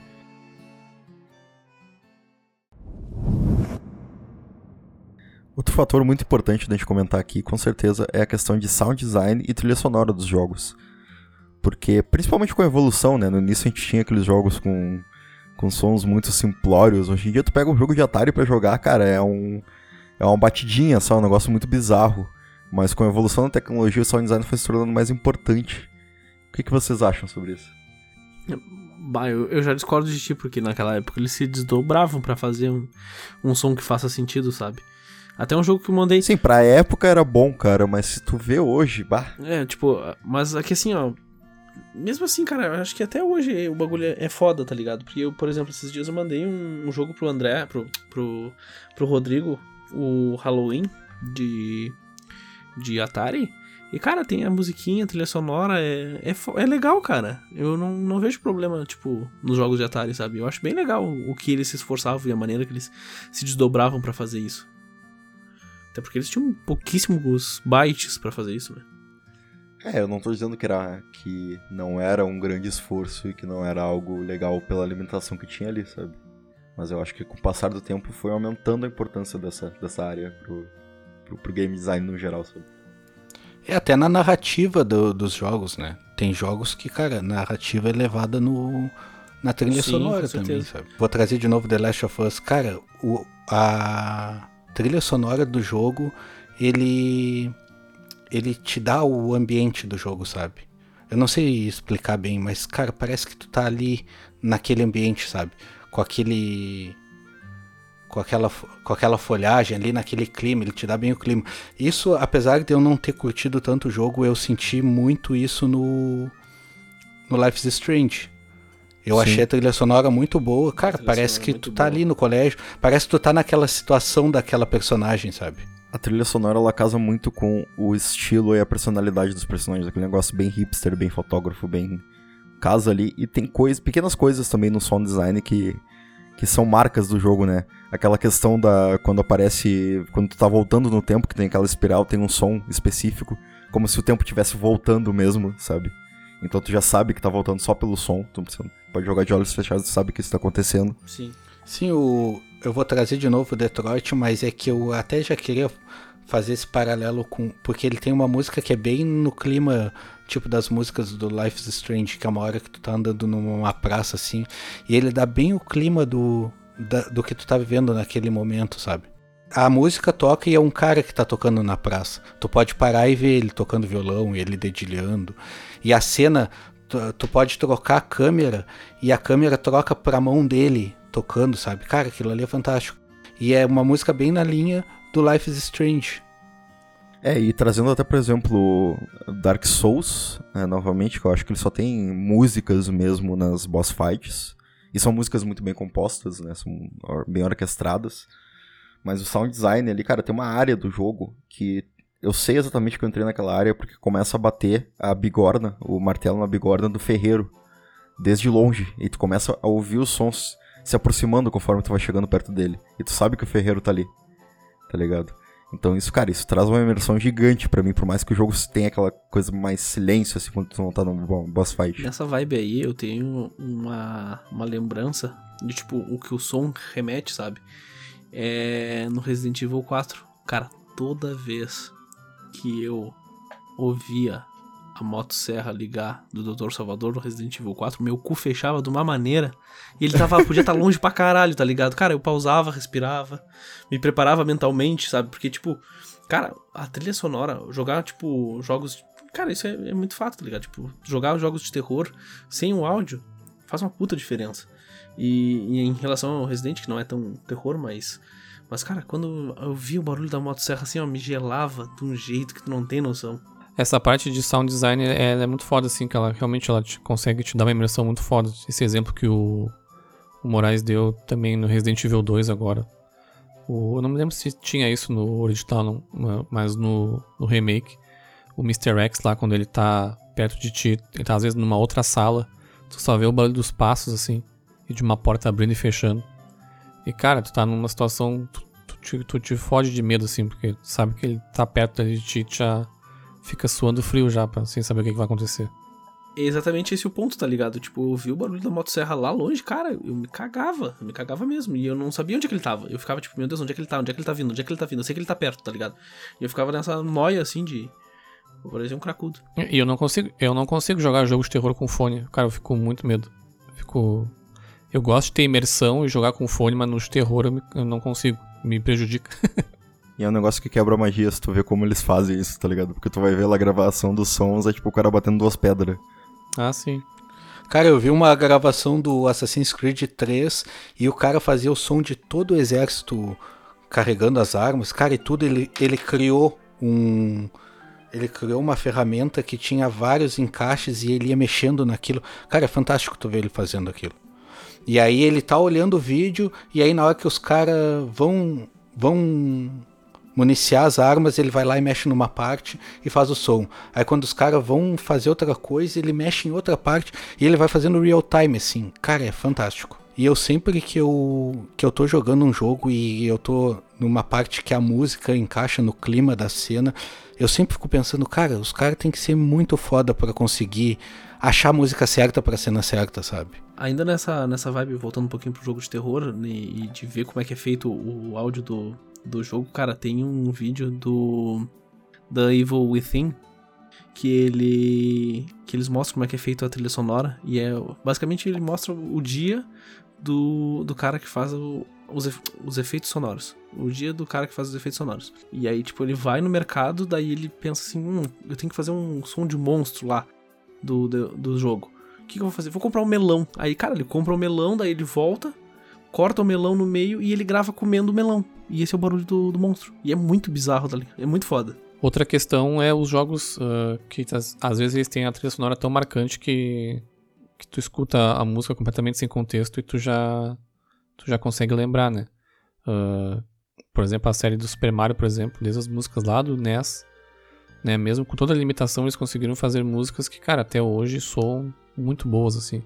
Outro fator muito importante da gente comentar aqui, com certeza, é a questão de sound design e trilha sonora dos jogos. Porque, principalmente com a evolução, né? No início a gente tinha aqueles jogos com com sons muito simplórios. Hoje em dia tu pega um jogo de Atari para jogar, cara, é um é uma batidinha só, um negócio muito bizarro. Mas com a evolução da tecnologia, o sound design foi se tornando mais importante. O que, que vocês acham sobre isso? Bah, eu, eu já discordo de ti, porque naquela época eles se desdobravam para fazer um, um som que faça sentido, sabe? Até um jogo que eu mandei. Sim, pra época era bom, cara, mas se tu vê hoje, bah. É, tipo, mas aqui assim, ó, mesmo assim, cara, eu acho que até hoje o bagulho é foda, tá ligado? Porque eu, por exemplo, esses dias eu mandei um, um jogo pro André, pro, pro, pro Rodrigo, o Halloween de, de Atari. E, cara, tem a musiquinha, a trilha sonora, é, é, é, legal, cara. Eu não, não vejo problema, tipo, nos jogos de Atari, sabe? Eu acho bem legal o que eles se esforçavam e a maneira que eles se desdobravam para fazer isso. Até porque eles tinham pouquíssimos bytes para fazer isso, né? É, eu não tô dizendo que, era, que não era um grande esforço e que não era algo legal pela alimentação que tinha ali, sabe? Mas eu acho que com o passar do tempo foi aumentando a importância dessa, dessa área pro, pro, pro game design no geral, sabe? É até na narrativa do, dos jogos, né? Tem jogos que, cara, a narrativa é levada no, na trilha Sim, sonora também, sabe? Vou trazer de novo The Last of Us. Cara, o, a trilha sonora do jogo, ele ele te dá o ambiente do jogo, sabe? Eu não sei explicar bem, mas cara, parece que tu tá ali naquele ambiente, sabe? Com aquele com aquela, com aquela folhagem ali naquele clima, ele te dá bem o clima. Isso, apesar de eu não ter curtido tanto o jogo, eu senti muito isso no, no Life is Strange. Eu Sim. achei a trilha sonora muito boa. Cara, parece que tu tá boa. ali no colégio, parece que tu tá naquela situação daquela personagem, sabe? A trilha sonora ela casa muito com o estilo e a personalidade dos personagens, aquele negócio bem hipster, bem fotógrafo, bem casa ali e tem coisas, pequenas coisas também no sound design que que são marcas do jogo, né? Aquela questão da. Quando aparece. Quando tu tá voltando no tempo, que tem aquela espiral, tem um som específico. Como se o tempo estivesse voltando mesmo, sabe? Então tu já sabe que tá voltando só pelo som. Tu pode jogar de olhos fechados e sabe que isso tá acontecendo. Sim. Sim, o, eu vou trazer de novo o Detroit, mas é que eu até já queria fazer esse paralelo com. Porque ele tem uma música que é bem no clima tipo das músicas do Life is Strange, que é uma hora que tu tá andando numa praça assim, e ele dá bem o clima do, da, do que tu tá vivendo naquele momento, sabe? A música toca e é um cara que tá tocando na praça. Tu pode parar e ver ele tocando violão, ele dedilhando. E a cena, tu, tu pode trocar a câmera e a câmera troca pra mão dele tocando, sabe? Cara, aquilo ali é fantástico. E é uma música bem na linha do Life is Strange. É, e trazendo até, por exemplo, Dark Souls, né, novamente, que eu acho que ele só tem músicas mesmo nas boss fights. E são músicas muito bem compostas, né? São bem orquestradas. Mas o sound design ali, cara, tem uma área do jogo que eu sei exatamente que eu entrei naquela área porque começa a bater a bigorna, o martelo na bigorna do ferreiro, desde longe. E tu começa a ouvir os sons se aproximando conforme tu vai chegando perto dele. E tu sabe que o ferreiro tá ali. Tá ligado? Então isso, cara, isso traz uma imersão gigante para mim, por mais que o jogo tenha aquela coisa mais silêncio, assim, quando tu não tá no boss fight. Nessa vibe aí, eu tenho uma, uma lembrança de, tipo, o que o som remete, sabe? É no Resident Evil 4. Cara, toda vez que eu ouvia a motosserra ligar do Dr. Salvador no Resident Evil 4, meu cu fechava de uma maneira. E ele tava, podia estar tá longe pra caralho, tá ligado? Cara, eu pausava, respirava, me preparava mentalmente, sabe? Porque, tipo, cara, a trilha sonora, jogar, tipo, jogos. Cara, isso é, é muito fato, tá ligado? Tipo, jogar jogos de terror sem o áudio faz uma puta diferença. E, e, em relação ao Resident, que não é tão terror, mas. Mas, cara, quando eu vi o barulho da motosserra assim, ó, me gelava de um jeito que tu não tem noção. Essa parte de sound design é, é muito foda, assim, que ela realmente ela te, consegue te dar uma imersão muito foda. Esse exemplo que o, o Moraes deu também no Resident Evil 2 agora. O, eu não me lembro se tinha isso no original, mas no, no remake, o Mr. X lá, quando ele tá perto de ti, ele tá às vezes numa outra sala, tu só vê o barulho dos passos, assim, e de uma porta abrindo e fechando. E cara, tu tá numa situação, tu, tu, te, tu te foge de medo, assim, porque tu sabe que ele tá perto ali de ti e já fica suando frio já, pra, sem saber o que, que vai acontecer. É exatamente esse o ponto, tá ligado? Tipo, eu vi o barulho da motosserra lá longe, cara, eu me cagava, eu me cagava mesmo. E eu não sabia onde é que ele tava. Eu ficava tipo, meu Deus, onde é que ele tá? Onde é que ele tá vindo? Onde é que ele tá vindo? Eu sei que ele tá perto, tá ligado? E eu ficava nessa noia assim de. Eu parecia um cracudo. E eu não consigo, eu não consigo jogar jogos de terror com fone. Cara, eu fico com muito medo. Fico. Eu gosto de ter imersão e jogar com fone, mas no terror eu, me... eu não consigo. Me prejudica. [LAUGHS] E é um negócio que quebra a magia se tu vê como eles fazem isso, tá ligado? Porque tu vai ver lá a gravação dos sons, é tipo o cara batendo duas pedras. Ah, sim. Cara, eu vi uma gravação do Assassin's Creed 3 e o cara fazia o som de todo o exército carregando as armas. Cara, e tudo ele, ele criou um. Ele criou uma ferramenta que tinha vários encaixes e ele ia mexendo naquilo. Cara, é fantástico tu ver ele fazendo aquilo. E aí ele tá olhando o vídeo e aí na hora que os caras vão vão municiar as armas, ele vai lá e mexe numa parte e faz o som. Aí quando os caras vão fazer outra coisa, ele mexe em outra parte e ele vai fazendo real time, assim. Cara, é fantástico. E eu sempre que eu, que eu tô jogando um jogo e eu tô numa parte que a música encaixa no clima da cena, eu sempre fico pensando, cara, os caras têm que ser muito foda para conseguir achar a música certa pra cena certa, sabe? Ainda nessa, nessa vibe, voltando um pouquinho pro jogo de terror né, e de ver como é que é feito o áudio do, do jogo, cara, tem um vídeo do da Evil Within que ele que eles mostram como é que é feito a trilha sonora e é basicamente ele mostra o dia do, do cara que faz o, os, os efeitos sonoros. O dia do cara que faz os efeitos sonoros. E aí, tipo, ele vai no mercado, daí ele pensa assim: hum, eu tenho que fazer um som de monstro lá do, do, do jogo. O que, que eu vou fazer? Vou comprar um melão. Aí, cara, ele compra o um melão, daí ele volta, corta o melão no meio e ele grava comendo o melão. E esse é o barulho do, do monstro. E é muito bizarro dali. É muito foda. Outra questão é os jogos uh, que às vezes eles têm a trilha sonora tão marcante que, que tu escuta a música completamente sem contexto e tu já tu já consegue lembrar, né? Uh, por exemplo, a série do Super Mario, por exemplo, desde as músicas lá do NES, né? Mesmo com toda a limitação, eles conseguiram fazer músicas que, cara, até hoje soam muito boas, assim.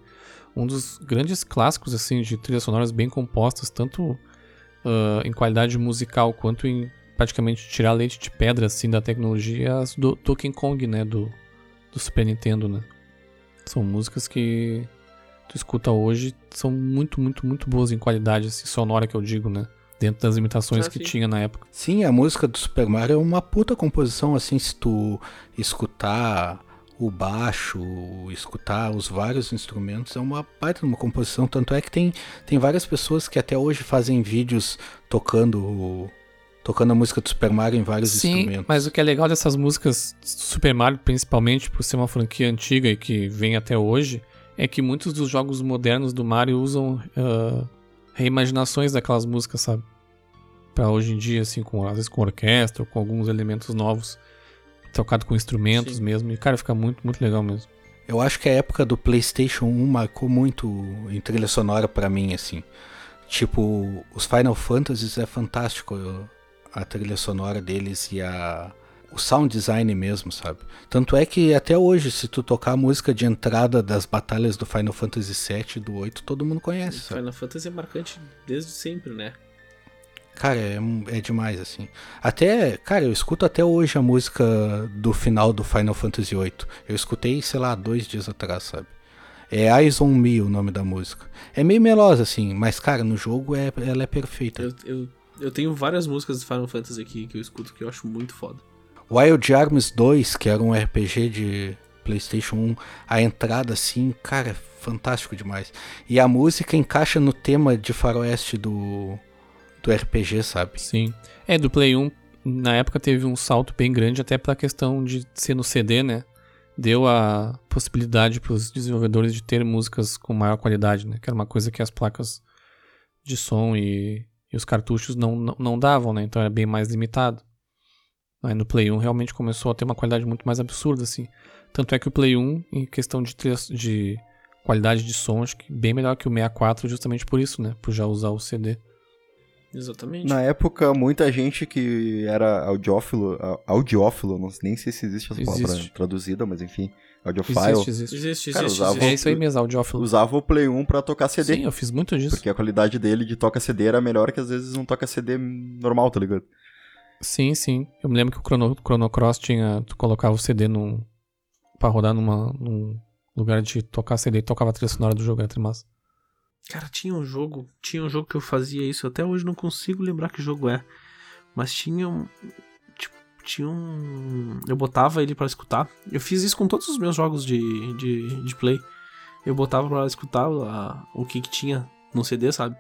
Um dos grandes clássicos, assim, de trilhas sonoras bem compostas, tanto uh, em qualidade musical quanto em praticamente tirar leite de pedra, assim, da tecnologia, as do Donkey Kong, né? Do, do Super Nintendo, né? São músicas que tu escuta hoje são muito, muito, muito boas em qualidade assim, sonora, que eu digo, né? Dentro das limitações ah, que sim. tinha na época. Sim, a música do Super Mario é uma puta composição, assim, se tu escutar o baixo, escutar os vários instrumentos, é uma baita uma composição, tanto é que tem, tem várias pessoas que até hoje fazem vídeos tocando tocando a música do Super Mario em vários Sim, instrumentos. mas o que é legal dessas músicas do Super Mario, principalmente por ser uma franquia antiga e que vem até hoje, é que muitos dos jogos modernos do Mario usam uh, reimaginações daquelas músicas, sabe? Pra hoje em dia, assim, com, às vezes com orquestra, com alguns elementos novos, tocado com instrumentos Sim. mesmo. E, cara, fica muito, muito legal mesmo. Eu acho que a época do PlayStation 1 marcou muito em trilha sonora para mim, assim. Tipo, os Final Fantasies é fantástico a trilha sonora deles e a o sound design mesmo, sabe? Tanto é que até hoje, se tu tocar a música de entrada das batalhas do Final Fantasy VII do 8, todo mundo conhece. Sabe? Final Fantasy é marcante desde sempre, né? Cara, é, é demais, assim. Até, cara, eu escuto até hoje a música do final do Final Fantasy VIII. Eu escutei, sei lá, dois dias atrás, sabe? É Eyes on Me o nome da música. É meio melosa, assim, mas, cara, no jogo é, ela é perfeita. Eu, eu, eu tenho várias músicas do Final Fantasy aqui que eu escuto que eu acho muito foda. Wild Arms 2, que era um RPG de PlayStation 1, a entrada assim, cara, fantástico demais. E a música encaixa no tema de faroeste do, do RPG, sabe? Sim. É, do Play 1, na época teve um salto bem grande, até pela questão de ser no CD, né? Deu a possibilidade para os desenvolvedores de ter músicas com maior qualidade, né? Que era uma coisa que as placas de som e, e os cartuchos não, não, não davam, né? Então era bem mais limitado. Aí no Play 1 realmente começou a ter uma qualidade muito mais absurda, assim. Tanto é que o Play 1, em questão de, de qualidade de som, acho que bem melhor que o 64, justamente por isso, né? Por já usar o CD. Exatamente. Na época, muita gente que era audiófilo, audiófilo, não, nem sei se existe essa existe. palavra traduzida, mas enfim, audiofile. Existe, existe. existe, Cara, existe, existe. É isso aí mesmo, audiófilo. Usava o Play 1 pra tocar CD. Sim, eu fiz muito disso. Porque a qualidade dele de toca CD era melhor que às vezes não toca CD normal, tá ligado? Sim, sim. Eu me lembro que o Chrono, Chrono Cross tinha. Tu colocava o CD num. pra rodar numa, num lugar de tocar CD e tocava a trilha sonora do jogo, era massa. Cara, tinha um jogo. Tinha um jogo que eu fazia isso. Até hoje não consigo lembrar que jogo é. Mas tinha um. Tipo, tinha um. Eu botava ele para escutar. Eu fiz isso com todos os meus jogos de, de, de play. Eu botava para escutar a, o que, que tinha no CD, sabe?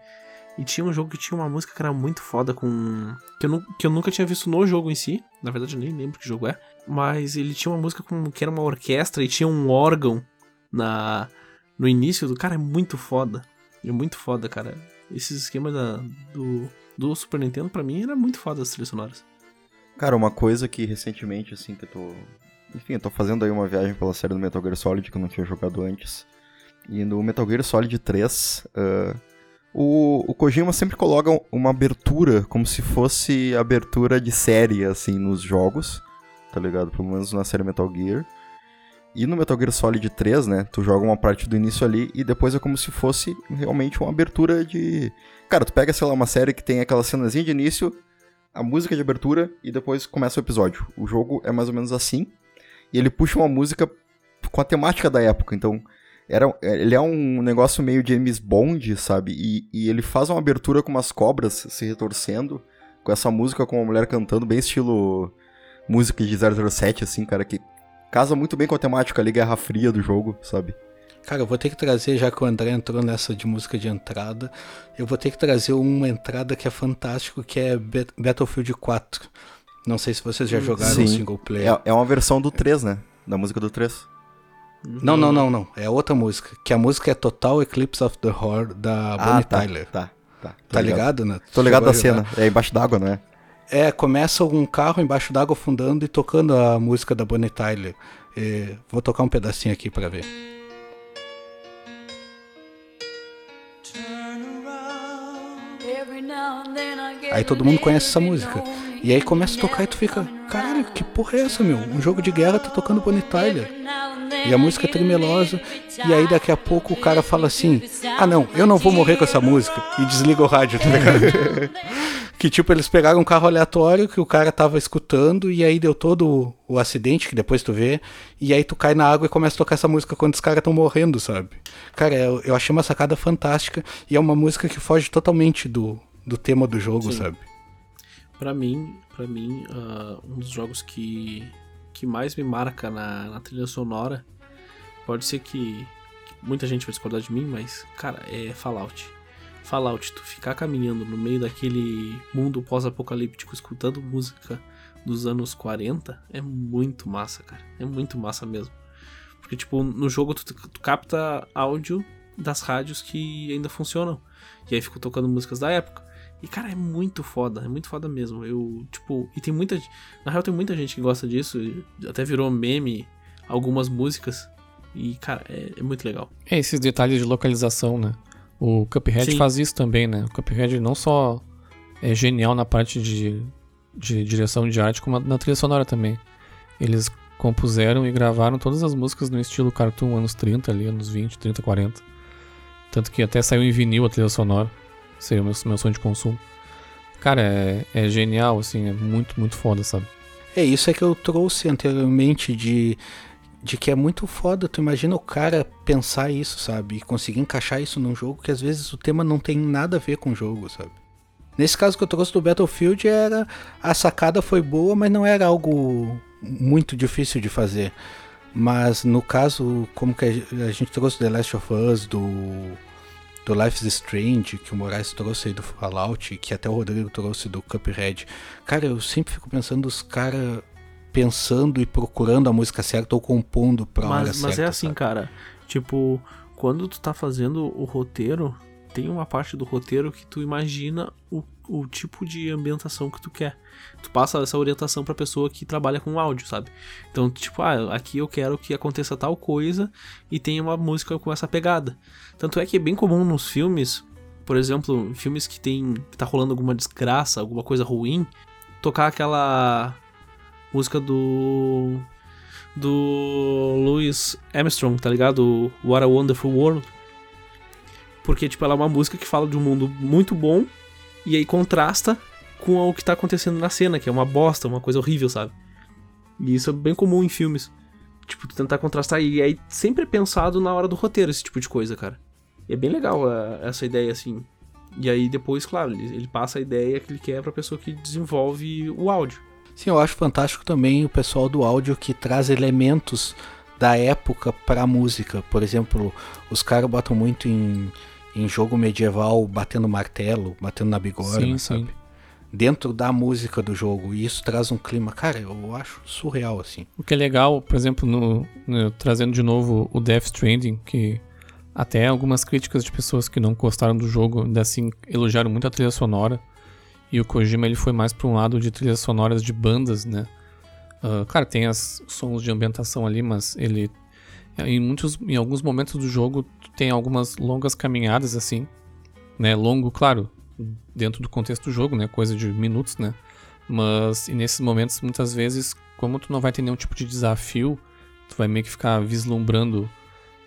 E tinha um jogo que tinha uma música que era muito foda com. Que eu, que eu nunca tinha visto no jogo em si. Na verdade, eu nem lembro que jogo é. Mas ele tinha uma música com que era uma orquestra e tinha um órgão na no início do. Cara, é muito foda. É muito foda, cara. Esses esquemas da, do, do Super Nintendo, pra mim, era muito foda as trilhas sonoras. Cara, uma coisa que recentemente, assim, que eu tô. Enfim, eu tô fazendo aí uma viagem pela série do Metal Gear Solid que eu não tinha jogado antes. E no Metal Gear Solid 3. Uh O, o Kojima sempre coloca uma abertura, como se fosse abertura de série, assim, nos jogos, tá ligado? Pelo menos na série Metal Gear. E no Metal Gear Solid 3, né, tu joga uma parte do início ali e depois é como se fosse realmente uma abertura de... Cara, tu pega, sei lá, uma série que tem aquela cenazinha de início, a música de abertura e depois começa o episódio. O jogo é mais ou menos assim. E ele puxa uma música com a temática da época, então... Era, ele é um negócio meio James Bond, sabe? E, e ele faz uma abertura com umas cobras se retorcendo, com essa música com uma mulher cantando, bem estilo música de 007, assim, cara, que casa muito bem com a temática ali, Guerra Fria do jogo, sabe? Cara, eu vou ter que trazer, já que o André entrou nessa de música de entrada, eu vou ter que trazer uma entrada que é fantástico, que é Battlefield 4. Não sei se vocês já jogaram Sim. o single player. É, é uma versão do 3, né? Da música do 3. Não, não, não, não. É outra música. Que a música é Total Eclipse of the Heart da ah, Bonnie tá, Tyler. Tá, tá. Tá ligado, né? Tô ligado da cena. É embaixo d'água, não é? É, começa um carro embaixo d'água afundando e tocando a música da Bonnie Tyler. E vou tocar um pedacinho aqui para ver. Aí todo mundo conhece essa música. E aí começa a tocar e tu fica, caralho, que porra é essa, meu? Um jogo de guerra tá tocando Bonnie Tyler. E a música é tremelosa. E aí daqui a pouco o cara fala assim: Ah não, eu não vou morrer com essa música. E desliga o rádio, tá ligado? [LAUGHS] que tipo, eles pegaram um carro aleatório que o cara tava escutando. E aí deu todo o acidente, que depois tu vê. E aí tu cai na água e começa a tocar essa música quando os caras estão morrendo, sabe? Cara, eu, eu achei uma sacada fantástica. E é uma música que foge totalmente do, do tema do jogo, Sim. sabe? Para mim, para mim, uh, um dos jogos que que mais me marca na, na trilha sonora, pode ser que, que, muita gente vai discordar de mim, mas, cara, é Fallout. Fallout, tu ficar caminhando no meio daquele mundo pós-apocalíptico escutando música dos anos 40 é muito massa, cara. É muito massa mesmo. Porque, tipo, no jogo tu, tu capta áudio das rádios que ainda funcionam. E aí fico tocando músicas da época. E, cara, é muito foda, é muito foda mesmo. Eu, tipo, e tem muita. Na real, tem muita gente que gosta disso. Até virou meme algumas músicas. E, cara, é, é muito legal. É, esses detalhes de localização, né? O Cuphead Sim. faz isso também, né? O Cuphead não só é genial na parte de, de direção de arte, como na trilha sonora também. Eles compuseram e gravaram todas as músicas no estilo cartoon, anos 30 ali, anos 20, 30, 40. Tanto que até saiu em vinil a trilha sonora seria o meu, meu sonho de consumo. Cara, é, é genial, assim, é muito, muito foda, sabe? É isso é que eu trouxe anteriormente de, de que é muito foda. Tu imagina o cara pensar isso, sabe? E conseguir encaixar isso num jogo que às vezes o tema não tem nada a ver com o jogo, sabe? Nesse caso que eu trouxe do Battlefield era a sacada foi boa, mas não era algo muito difícil de fazer. Mas no caso, como que a gente trouxe The Last of Us do do Life is Strange, que o Moraes trouxe aí do Fallout, que até o Rodrigo trouxe do Cuphead. Cara, eu sempre fico pensando os caras pensando e procurando a música certa ou compondo pra mas, hora mas certa. Mas é assim, sabe? cara. Tipo, quando tu tá fazendo o roteiro, tem uma parte do roteiro que tu imagina o, o tipo de ambientação que tu quer. Tu passa essa orientação pra pessoa que trabalha com áudio, sabe? Então, tipo, ah, aqui eu quero que aconteça tal coisa e tenha uma música com essa pegada. Tanto é que é bem comum nos filmes, por exemplo, filmes que tem que tá rolando alguma desgraça, alguma coisa ruim, tocar aquela música do do Louis Armstrong, tá ligado? What a Wonderful World. Porque tipo ela é uma música que fala de um mundo muito bom e aí contrasta com o que tá acontecendo na cena, que é uma bosta, uma coisa horrível, sabe? E isso é bem comum em filmes. Tipo, tentar contrastar. E aí sempre é pensado na hora do roteiro esse tipo de coisa, cara. E é bem legal essa ideia, assim. E aí depois, claro, ele, ele passa a ideia que ele quer pra pessoa que desenvolve o áudio. Sim, eu acho fantástico também o pessoal do áudio que traz elementos da época pra música. Por exemplo, os caras botam muito em, em jogo medieval batendo martelo, batendo na bigorna, sim, sabe? Sim. Dentro da música do jogo. E isso traz um clima, cara, eu acho surreal, assim. O que é legal, por exemplo, no, no trazendo de novo o Death Stranding, que até algumas críticas de pessoas que não gostaram do jogo, ainda assim, elogiaram muito a trilha sonora. E o Kojima ele foi mais para um lado de trilhas sonoras de bandas, né? Uh, claro, tem as sons de ambientação ali, mas ele em muitos em alguns momentos do jogo tem algumas longas caminhadas assim né? Longo, claro, dentro do contexto do jogo, né? Coisa de minutos, né? Mas nesses momentos, muitas vezes, como tu não vai ter nenhum tipo de desafio, tu vai meio que ficar vislumbrando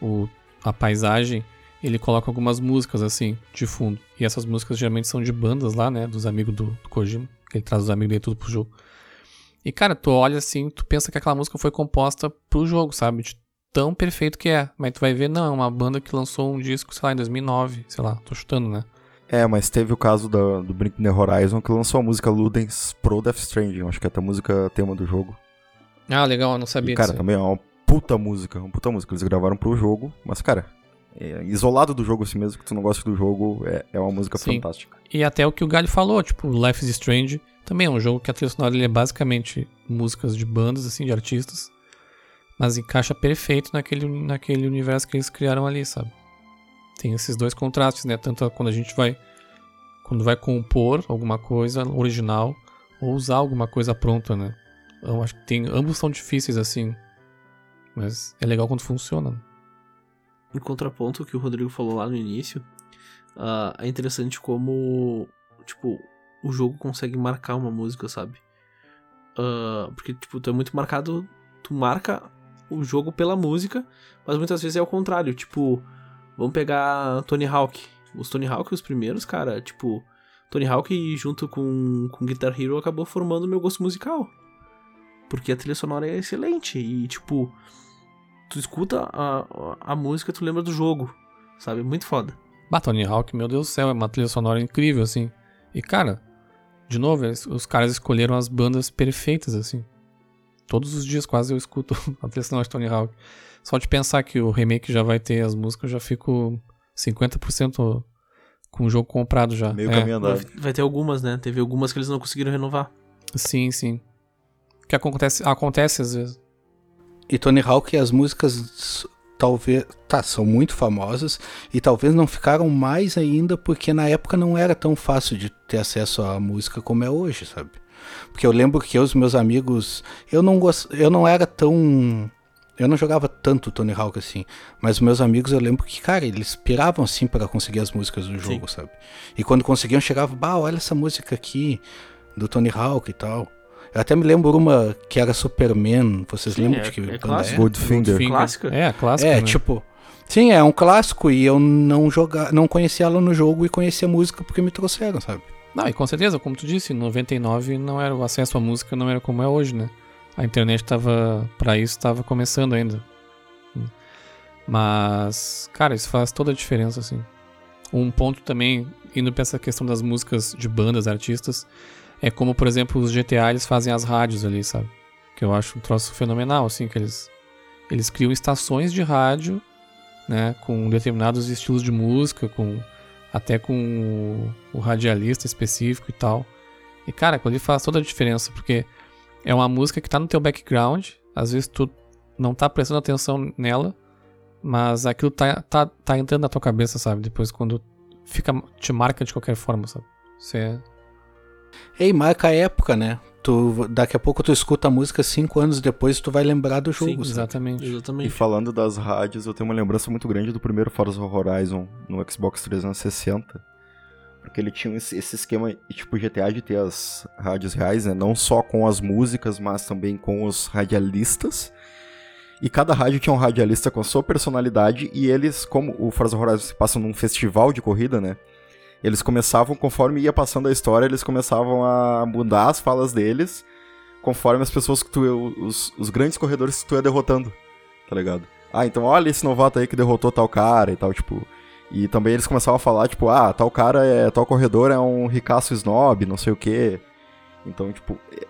o, a paisagem, ele coloca algumas músicas assim, de fundo. E essas músicas geralmente são de bandas lá, né? Dos amigos do, do Kojima, que ele traz os amigos dele tudo pro jogo. E cara, tu olha assim, tu pensa que aquela música foi composta pro jogo, sabe? Tão perfeito que é. Mas tu vai ver, não, é uma banda que lançou um disco, sei lá, em 2009, sei lá, tô chutando, né? É, mas teve o caso da, do Bring the Horizon que lançou a música Ludens pro Death Stranding, acho que é até a música tema do jogo. Ah, legal, eu não sabia E, cara, também é uma puta música, uma puta música. Eles gravaram pro jogo, mas, cara, é, isolado do jogo assim mesmo, que tu não gosta do jogo, é, é uma música Sim. fantástica. E até o que o Galho falou, tipo, Life is Strange também é um jogo que a trilha sonora ele é basicamente músicas de bandas, assim, de artistas, mas encaixa perfeito naquele, naquele universo que eles criaram ali, sabe? Tem esses dois contrastes, né? Tanto quando a gente vai quando vai compor alguma coisa original ou usar alguma coisa pronta, né? Eu acho que tem ambos são difíceis assim, mas é legal quando funciona. Em contraponto ao que o Rodrigo falou lá no início, ah, é interessante como, tipo, o jogo consegue marcar uma música, sabe? Ah, porque, tipo, tu é muito marcado, tu marca o jogo pela música, mas muitas vezes é o contrário, tipo, vamos pegar Tony Hawk. Os Tony Hawk, os primeiros, cara, tipo, Tony Hawk junto com, com Guitar Hero acabou formando meu gosto musical. Porque a trilha sonora é excelente e, tipo, tu escuta a, a, música, tu lembra do jogo, sabe? Muito foda. Bah, Tony Hawk, meu Deus do céu, é uma trilha sonora incrível, assim. E, cara, de novo, os caras escolheram as bandas perfeitas, assim. Todos os dias quase eu escuto [LAUGHS] a trilha sonora de Tony Hawk. Só de pensar que o remake já vai ter as músicas, eu já fico 50% com o jogo comprado já. Meio É, caminho andado. Vai, ter algumas, né? Teve algumas que eles não conseguiram renovar. Sim, sim. Que acontece, acontece às vezes. E Tony Hawk, as músicas talvez. Tá, são muito famosas e talvez não ficaram mais ainda porque na época não era tão fácil de ter acesso à música como é hoje, sabe? Porque eu lembro que eu, os meus amigos. Eu não, gost... eu não era tão. Eu não jogava tanto Tony Hawk assim. Mas os meus amigos eu lembro que, cara, eles piravam assim para conseguir as músicas do jogo, sabe? E quando conseguiam, chegavam, bah, olha essa música aqui do Tony Hawk e tal. Eu até me lembro uma que era Superman. Vocês Sim, lembram é- de que é banda clássico. Goldfinger. Goldfinger. Clássica? É, a clássica. É, né? tipo. Sim, é um clássico e eu não joga, não conhecia ela no jogo e conhecia a música porque me trouxeram, sabe? Não, e com certeza, como tu disse, em 99 não era o acesso à música não era como é hoje, né? A internet tava para isso tava começando ainda. Mas, cara, isso faz toda a diferença assim. Um ponto também indo pra essa questão das músicas de bandas, artistas, é como, por exemplo, os GTA eles fazem as rádios ali, sabe? Que eu acho um troço fenomenal assim, que eles eles criam estações de rádio, né, com determinados estilos de música, com até com o, radialista específico e tal. E cara, aquilo ali faz toda a diferença, porque é uma música que tá no teu background, às vezes tu não tá prestando atenção nela, mas aquilo tá, tá, tá entrando na tua cabeça, sabe? Depois quando fica te marca de qualquer forma, sabe? Isso é Ei, marca a época, né? Tu, daqui a pouco tu escuta a música cinco anos depois e tu vai lembrar do jogo, sabe? exatamente. E Exatamente. falando das rádios, eu tenho uma lembrança muito grande do primeiro Forza Horizon no Xbox 360. Porque ele tinha esse, esquema, e, tipo, GTA de ter as rádios reais, né? Não só com as músicas, mas também com os radialistas. E cada rádio tinha um radialista com a sua personalidade, e eles, como o Forza Horizon se passa num festival de corrida, né? Eles começavam, conforme ia passando a história, eles começavam a mudar as falas deles, conforme as pessoas que tu, os, os grandes corredores que tu ia derrotando, tá ligado? Ah, então olha esse novato aí que derrotou tal cara e tal, tipo. E também eles começavam a falar, tipo, ah, tal cara é. tal corredor é um ricaço snob, não sei o quê. Então, tipo. é-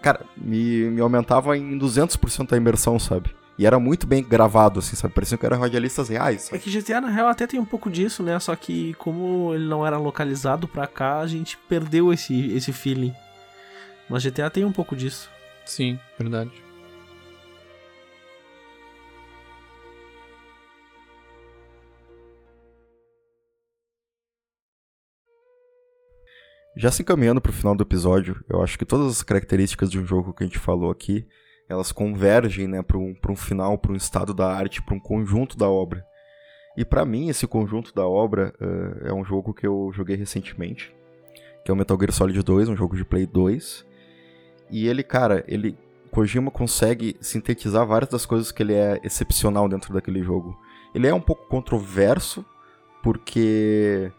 Cara, me, me aumentava em 200% a imersão, sabe? E era muito bem gravado, assim, sabe? Parecia que eram radialistas reais. É Sabe? que GTA, na real, até tem um pouco disso, né? Só que como ele não era localizado pra cá, a gente perdeu esse, esse feeling. Mas GTA tem um pouco disso. Sim, verdade. Já se encaminhando pro final do episódio, eu acho que todas as características de um jogo que a gente falou aqui, elas convergem, né, para um, um final, para um estado da arte, para um conjunto da obra. E para mim, esse conjunto da obra uh, é um jogo que eu joguei recentemente, que é o Metal Gear Solid 2, um jogo de Play 2. E ele, cara, ele Kojima consegue sintetizar várias das coisas que ele é excepcional dentro daquele jogo. Ele é um pouco controverso, porque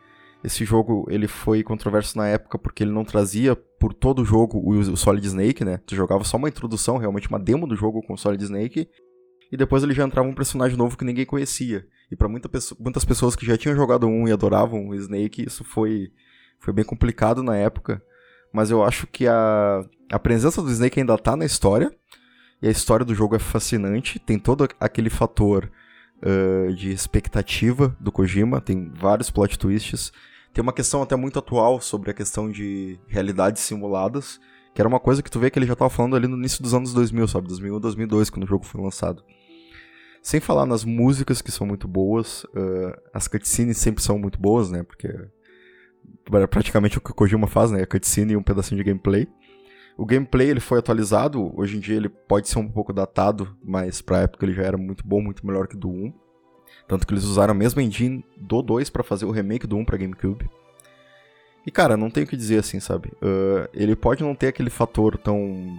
esse jogo ele foi controverso na época porque ele não trazia por todo o jogo o Solid Snake, né? Tu jogava só uma introdução, realmente uma demo do jogo com o Solid Snake, e depois ele já entrava um personagem novo que ninguém conhecia. E para muita muitas pessoas que já tinham jogado um e adoravam o Snake, isso foi, foi bem complicado na época. Mas eu acho que a, a presença do Snake ainda tá na história. E a história do jogo é fascinante. Tem todo aquele fator uh, de expectativa do Kojima. Tem vários plot twists. Tem uma questão até muito atual sobre a questão de realidades simuladas. Que era uma coisa que tu vê que ele já tava falando ali no início dos anos 2000, sabe? 2001, 2002, quando o jogo foi lançado. Sem falar nas músicas, que são muito boas. Uh, as cutscenes sempre são muito boas, né? Porque é praticamente o que o Kojima faz, né? A cutscene e um pedacinho de gameplay. O gameplay ele foi atualizado, hoje em dia ele pode ser um pouco datado, mas pra época ele já era muito bom, muito melhor que do 1. Tanto que eles usaram a mesma engine do 2 para fazer o remake do 1 pra GameCube. E cara, não tem o que dizer assim, sabe? Uh, ele pode não ter aquele fator tão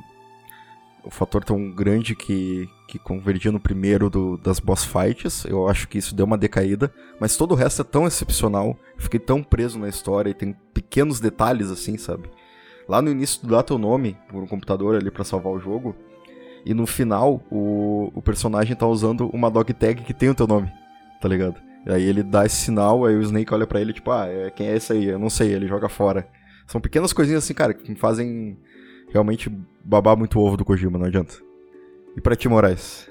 o fator tão grande que, que convergia no primeiro do, das boss fights. Eu acho que isso deu uma decaída. Mas todo o resto é tão excepcional. Fiquei tão preso na história e tem pequenos detalhes assim, sabe? Lá no início tu dá teu nome um computador ali para salvar o jogo. E no final o, o personagem tá usando uma dog tag que tem o teu nome, tá ligado? E aí ele dá esse sinal, aí o Snake olha para ele tipo, ah, é, quem é esse aí? Eu não sei, ele joga fora. São pequenas coisinhas assim, cara, que fazem realmente babar muito ovo do Kojima, não adianta. E pra ti, Moraes?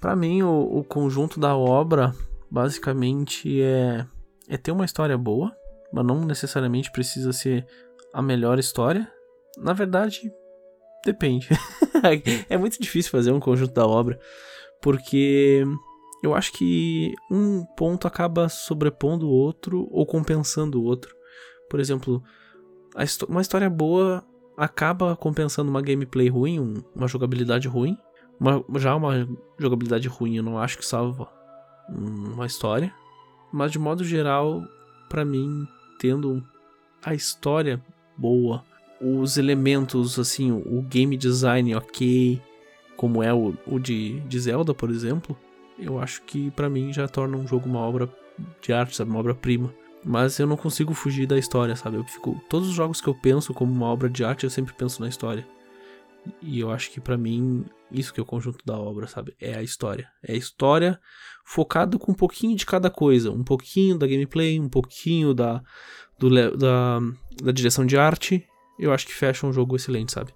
Pra mim, o, o conjunto da obra, basicamente, é, é ter uma história boa, mas não necessariamente precisa ser a melhor história. Na verdade, depende. [LAUGHS] é muito difícil fazer um conjunto da obra, porque eu acho que um ponto acaba sobrepondo o outro ou compensando o outro. Por exemplo, uma história boa acaba compensando uma gameplay ruim, um, uma jogabilidade ruim. Uma, já uma jogabilidade ruim eu não acho que salva uma história. Mas de modo geral, para mim, tendo a história boa, os elementos, assim, o game design ok, como é o, o de, de Zelda, por exemplo, eu acho que para mim já torna um jogo uma obra de arte, sabe? Uma obra-prima. Mas eu não consigo fugir da história, sabe? Eu fico, todos os jogos que eu penso como uma obra de arte, eu sempre penso na história. E eu acho que para mim, isso que é o conjunto da obra, sabe? É a história. É a história focado com um pouquinho de cada coisa. Um pouquinho da gameplay, um pouquinho da, do, da, da direção de arte. Eu acho que fecha um jogo excelente, sabe?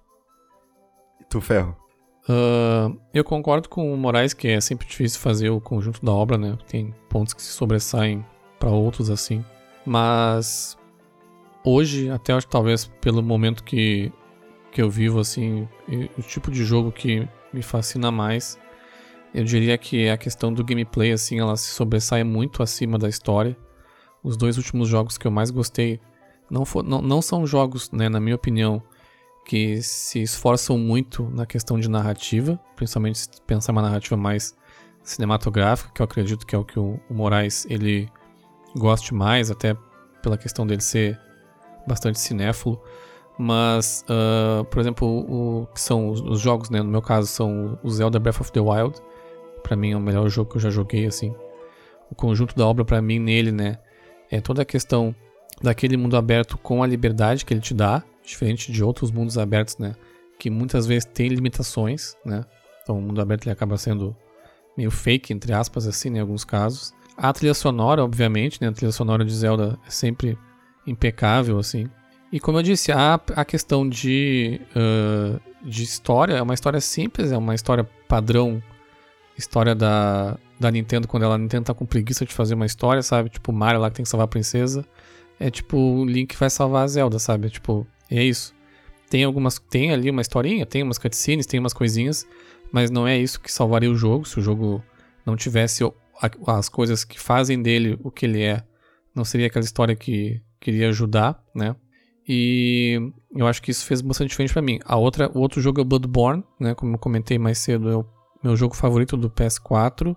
Tu, Ferro? Uh, eu concordo com o Moraes que é sempre difícil fazer o conjunto da obra, né? Tem pontos que se sobressaem para outros assim. Mas hoje, até acho talvez pelo momento que, que eu vivo, assim, o tipo de jogo que me fascina mais, eu diria que a questão do gameplay, assim, ela se sobressai muito acima da história. Os dois últimos jogos que eu mais gostei não, for, não, não são jogos, né, na minha opinião, que se esforçam muito na questão de narrativa, principalmente se pensar uma narrativa mais cinematográfica, que eu acredito que é o que o, Moraes ele goste mais, até pela questão dele ser bastante cinéfilo. Mas, uh, por exemplo, o, que são os, os, jogos, né? No meu caso, são o Zelda Breath of the Wild. Para mim é o melhor jogo que eu já joguei, assim. O conjunto da obra, para mim, nele, né? É toda a questão daquele mundo aberto com a liberdade que ele te dá, diferente de outros mundos abertos, né? Que muitas vezes tem limitações, né? Então o mundo aberto ele acaba sendo meio fake, entre aspas, assim, né, em alguns casos. A trilha sonora, obviamente, né? A trilha sonora de Zelda é sempre impecável, assim. E como eu disse, a, a questão de, uh, de história é uma história simples, é uma história padrão, história da, da Nintendo, quando ela a Nintendo tá com preguiça de fazer uma história, sabe? Tipo, Mario lá que tem que salvar a princesa. É tipo, o Link vai salvar a Zelda, sabe? É tipo, é isso. Tem algumas. Tem ali uma historinha, tem umas cutscenes, tem umas coisinhas, mas não é isso que salvaria o jogo. Se o jogo não tivesse as coisas que fazem dele o que ele é, não seria aquela história que queria ajudar, né? E eu acho que isso fez bastante diferente para mim. A outra, o outro jogo é Bloodborne, né? Como eu comentei mais cedo, é o meu jogo favorito do PS4.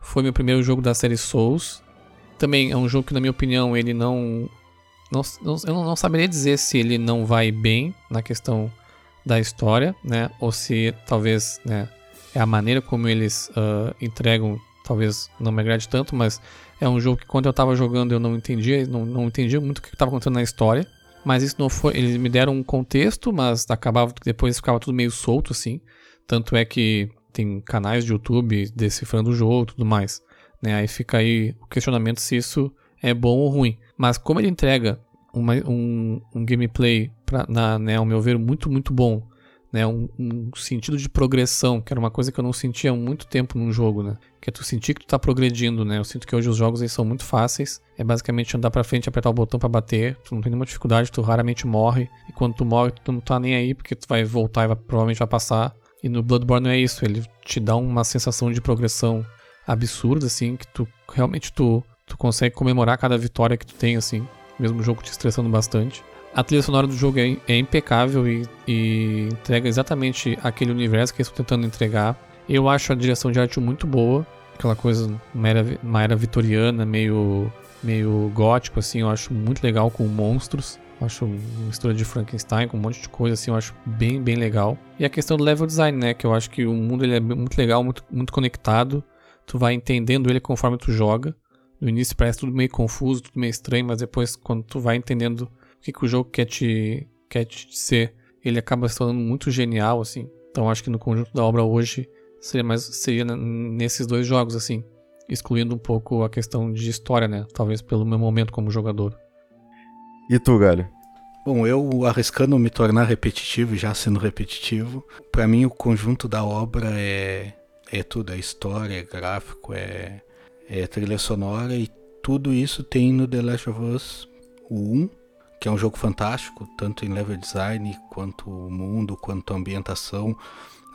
Foi meu primeiro jogo da série Souls. Também é um jogo que, na minha opinião, ele não. Não, eu não saberia dizer se ele não vai bem na questão da história, né? Ou se talvez, né? É a maneira como eles uh, entregam, talvez não me agrade tanto, mas é um jogo que quando eu tava jogando eu não entendia, não, não entendia muito o que estava acontecendo na história. Mas isso não foi. Eles me deram um contexto, mas acabava depois ficava tudo meio solto, assim. Tanto é que tem canais de YouTube decifrando o jogo e tudo mais. Né? Aí fica aí o questionamento se isso é bom ou ruim. Mas como ele entrega uma, um, um gameplay, pra, na, né, ao meu ver, muito, muito bom. Né, um, um, sentido de progressão, que era uma coisa que eu não sentia há muito tempo num jogo, né? Que é tu sentir que tu tá progredindo, né? Eu sinto que hoje os jogos eles são muito fáceis. É basicamente andar pra frente, apertar o botão para bater. Tu não tem nenhuma dificuldade, tu raramente morre. E quando tu morre, tu não tá nem aí, porque tu vai voltar e vai, provavelmente vai passar. E no Bloodborne é isso, ele te dá uma sensação de progressão absurda, assim, que tu realmente tu, tu consegue comemorar cada vitória que tu tem, assim mesmo o jogo te estressando bastante. A trilha sonora do jogo é, é impecável e, e, entrega exatamente aquele universo que eles estão tentando entregar. Eu acho a direção de arte muito boa, aquela coisa, uma era, uma era vitoriana, meio, meio gótico, assim, eu acho muito legal com monstros. Eu acho uma mistura de Frankenstein com um monte de coisa, assim, eu acho bem, bem legal. E a questão do level design, né, que eu acho que o mundo ele é muito legal, muito, muito conectado. Tu vai entendendo ele conforme tu joga. No início parece tudo meio confuso, tudo meio estranho, mas depois quando tu vai entendendo o que, que o jogo quer te, quer te ser, ele acaba se tornando muito genial, assim. Então acho que no conjunto da obra hoje seria mais seria nesses dois jogos, assim, excluindo um pouco a questão de história, né? Talvez pelo meu momento como jogador. E tu, Galho? Bom, eu arriscando me tornar repetitivo, já sendo repetitivo, para mim o conjunto da obra é é tudo, é história, é gráfico, é é, trilha sonora e tudo isso tem no The Last of Us 1, que é um jogo fantástico, tanto em level design quanto o mundo, quanto a ambientação,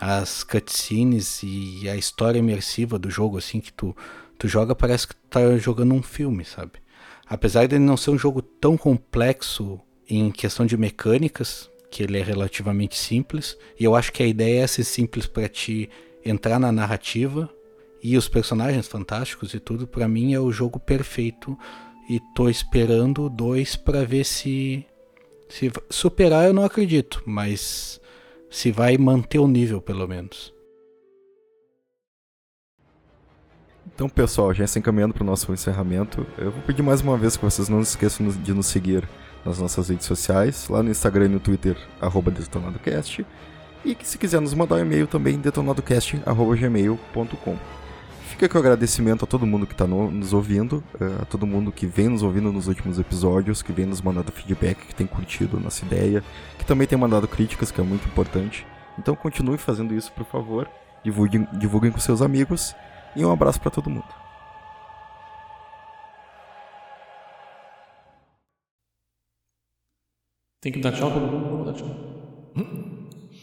as cutscenes e a história imersiva do jogo, assim, que tu, tu joga, parece que tá jogando um filme, sabe? Apesar de ele não ser um jogo tão complexo em questão de mecânicas, que ele é relativamente simples, e eu acho que a ideia é ser simples para te entrar na narrativa e os personagens fantásticos e tudo, para mim é o jogo perfeito. E tô esperando o 2 para ver se se superar eu não acredito, mas se vai manter o nível pelo menos. Então, pessoal, já se encaminhando para o nosso encerramento, eu vou pedir mais uma vez que vocês não esqueçam de nos seguir nas nossas redes sociais, lá no Instagram e no Twitter, arroba detonadocast, e que se quiser nos mandar um e-mail também, detonadocast.gmail.com. Fica aqui o agradecimento a todo mundo que está no, nos ouvindo, uh, a todo mundo que vem nos ouvindo nos últimos episódios, que vem nos mandando feedback, que tem curtido nossa ideia, que também tem mandado críticas, que é muito importante. Então continue fazendo isso, por favor. Divulguem, divulguem com seus amigos. E um abraço para todo mundo. Tem que dar tchau todo mundo? Vamos dar tchau. Hum?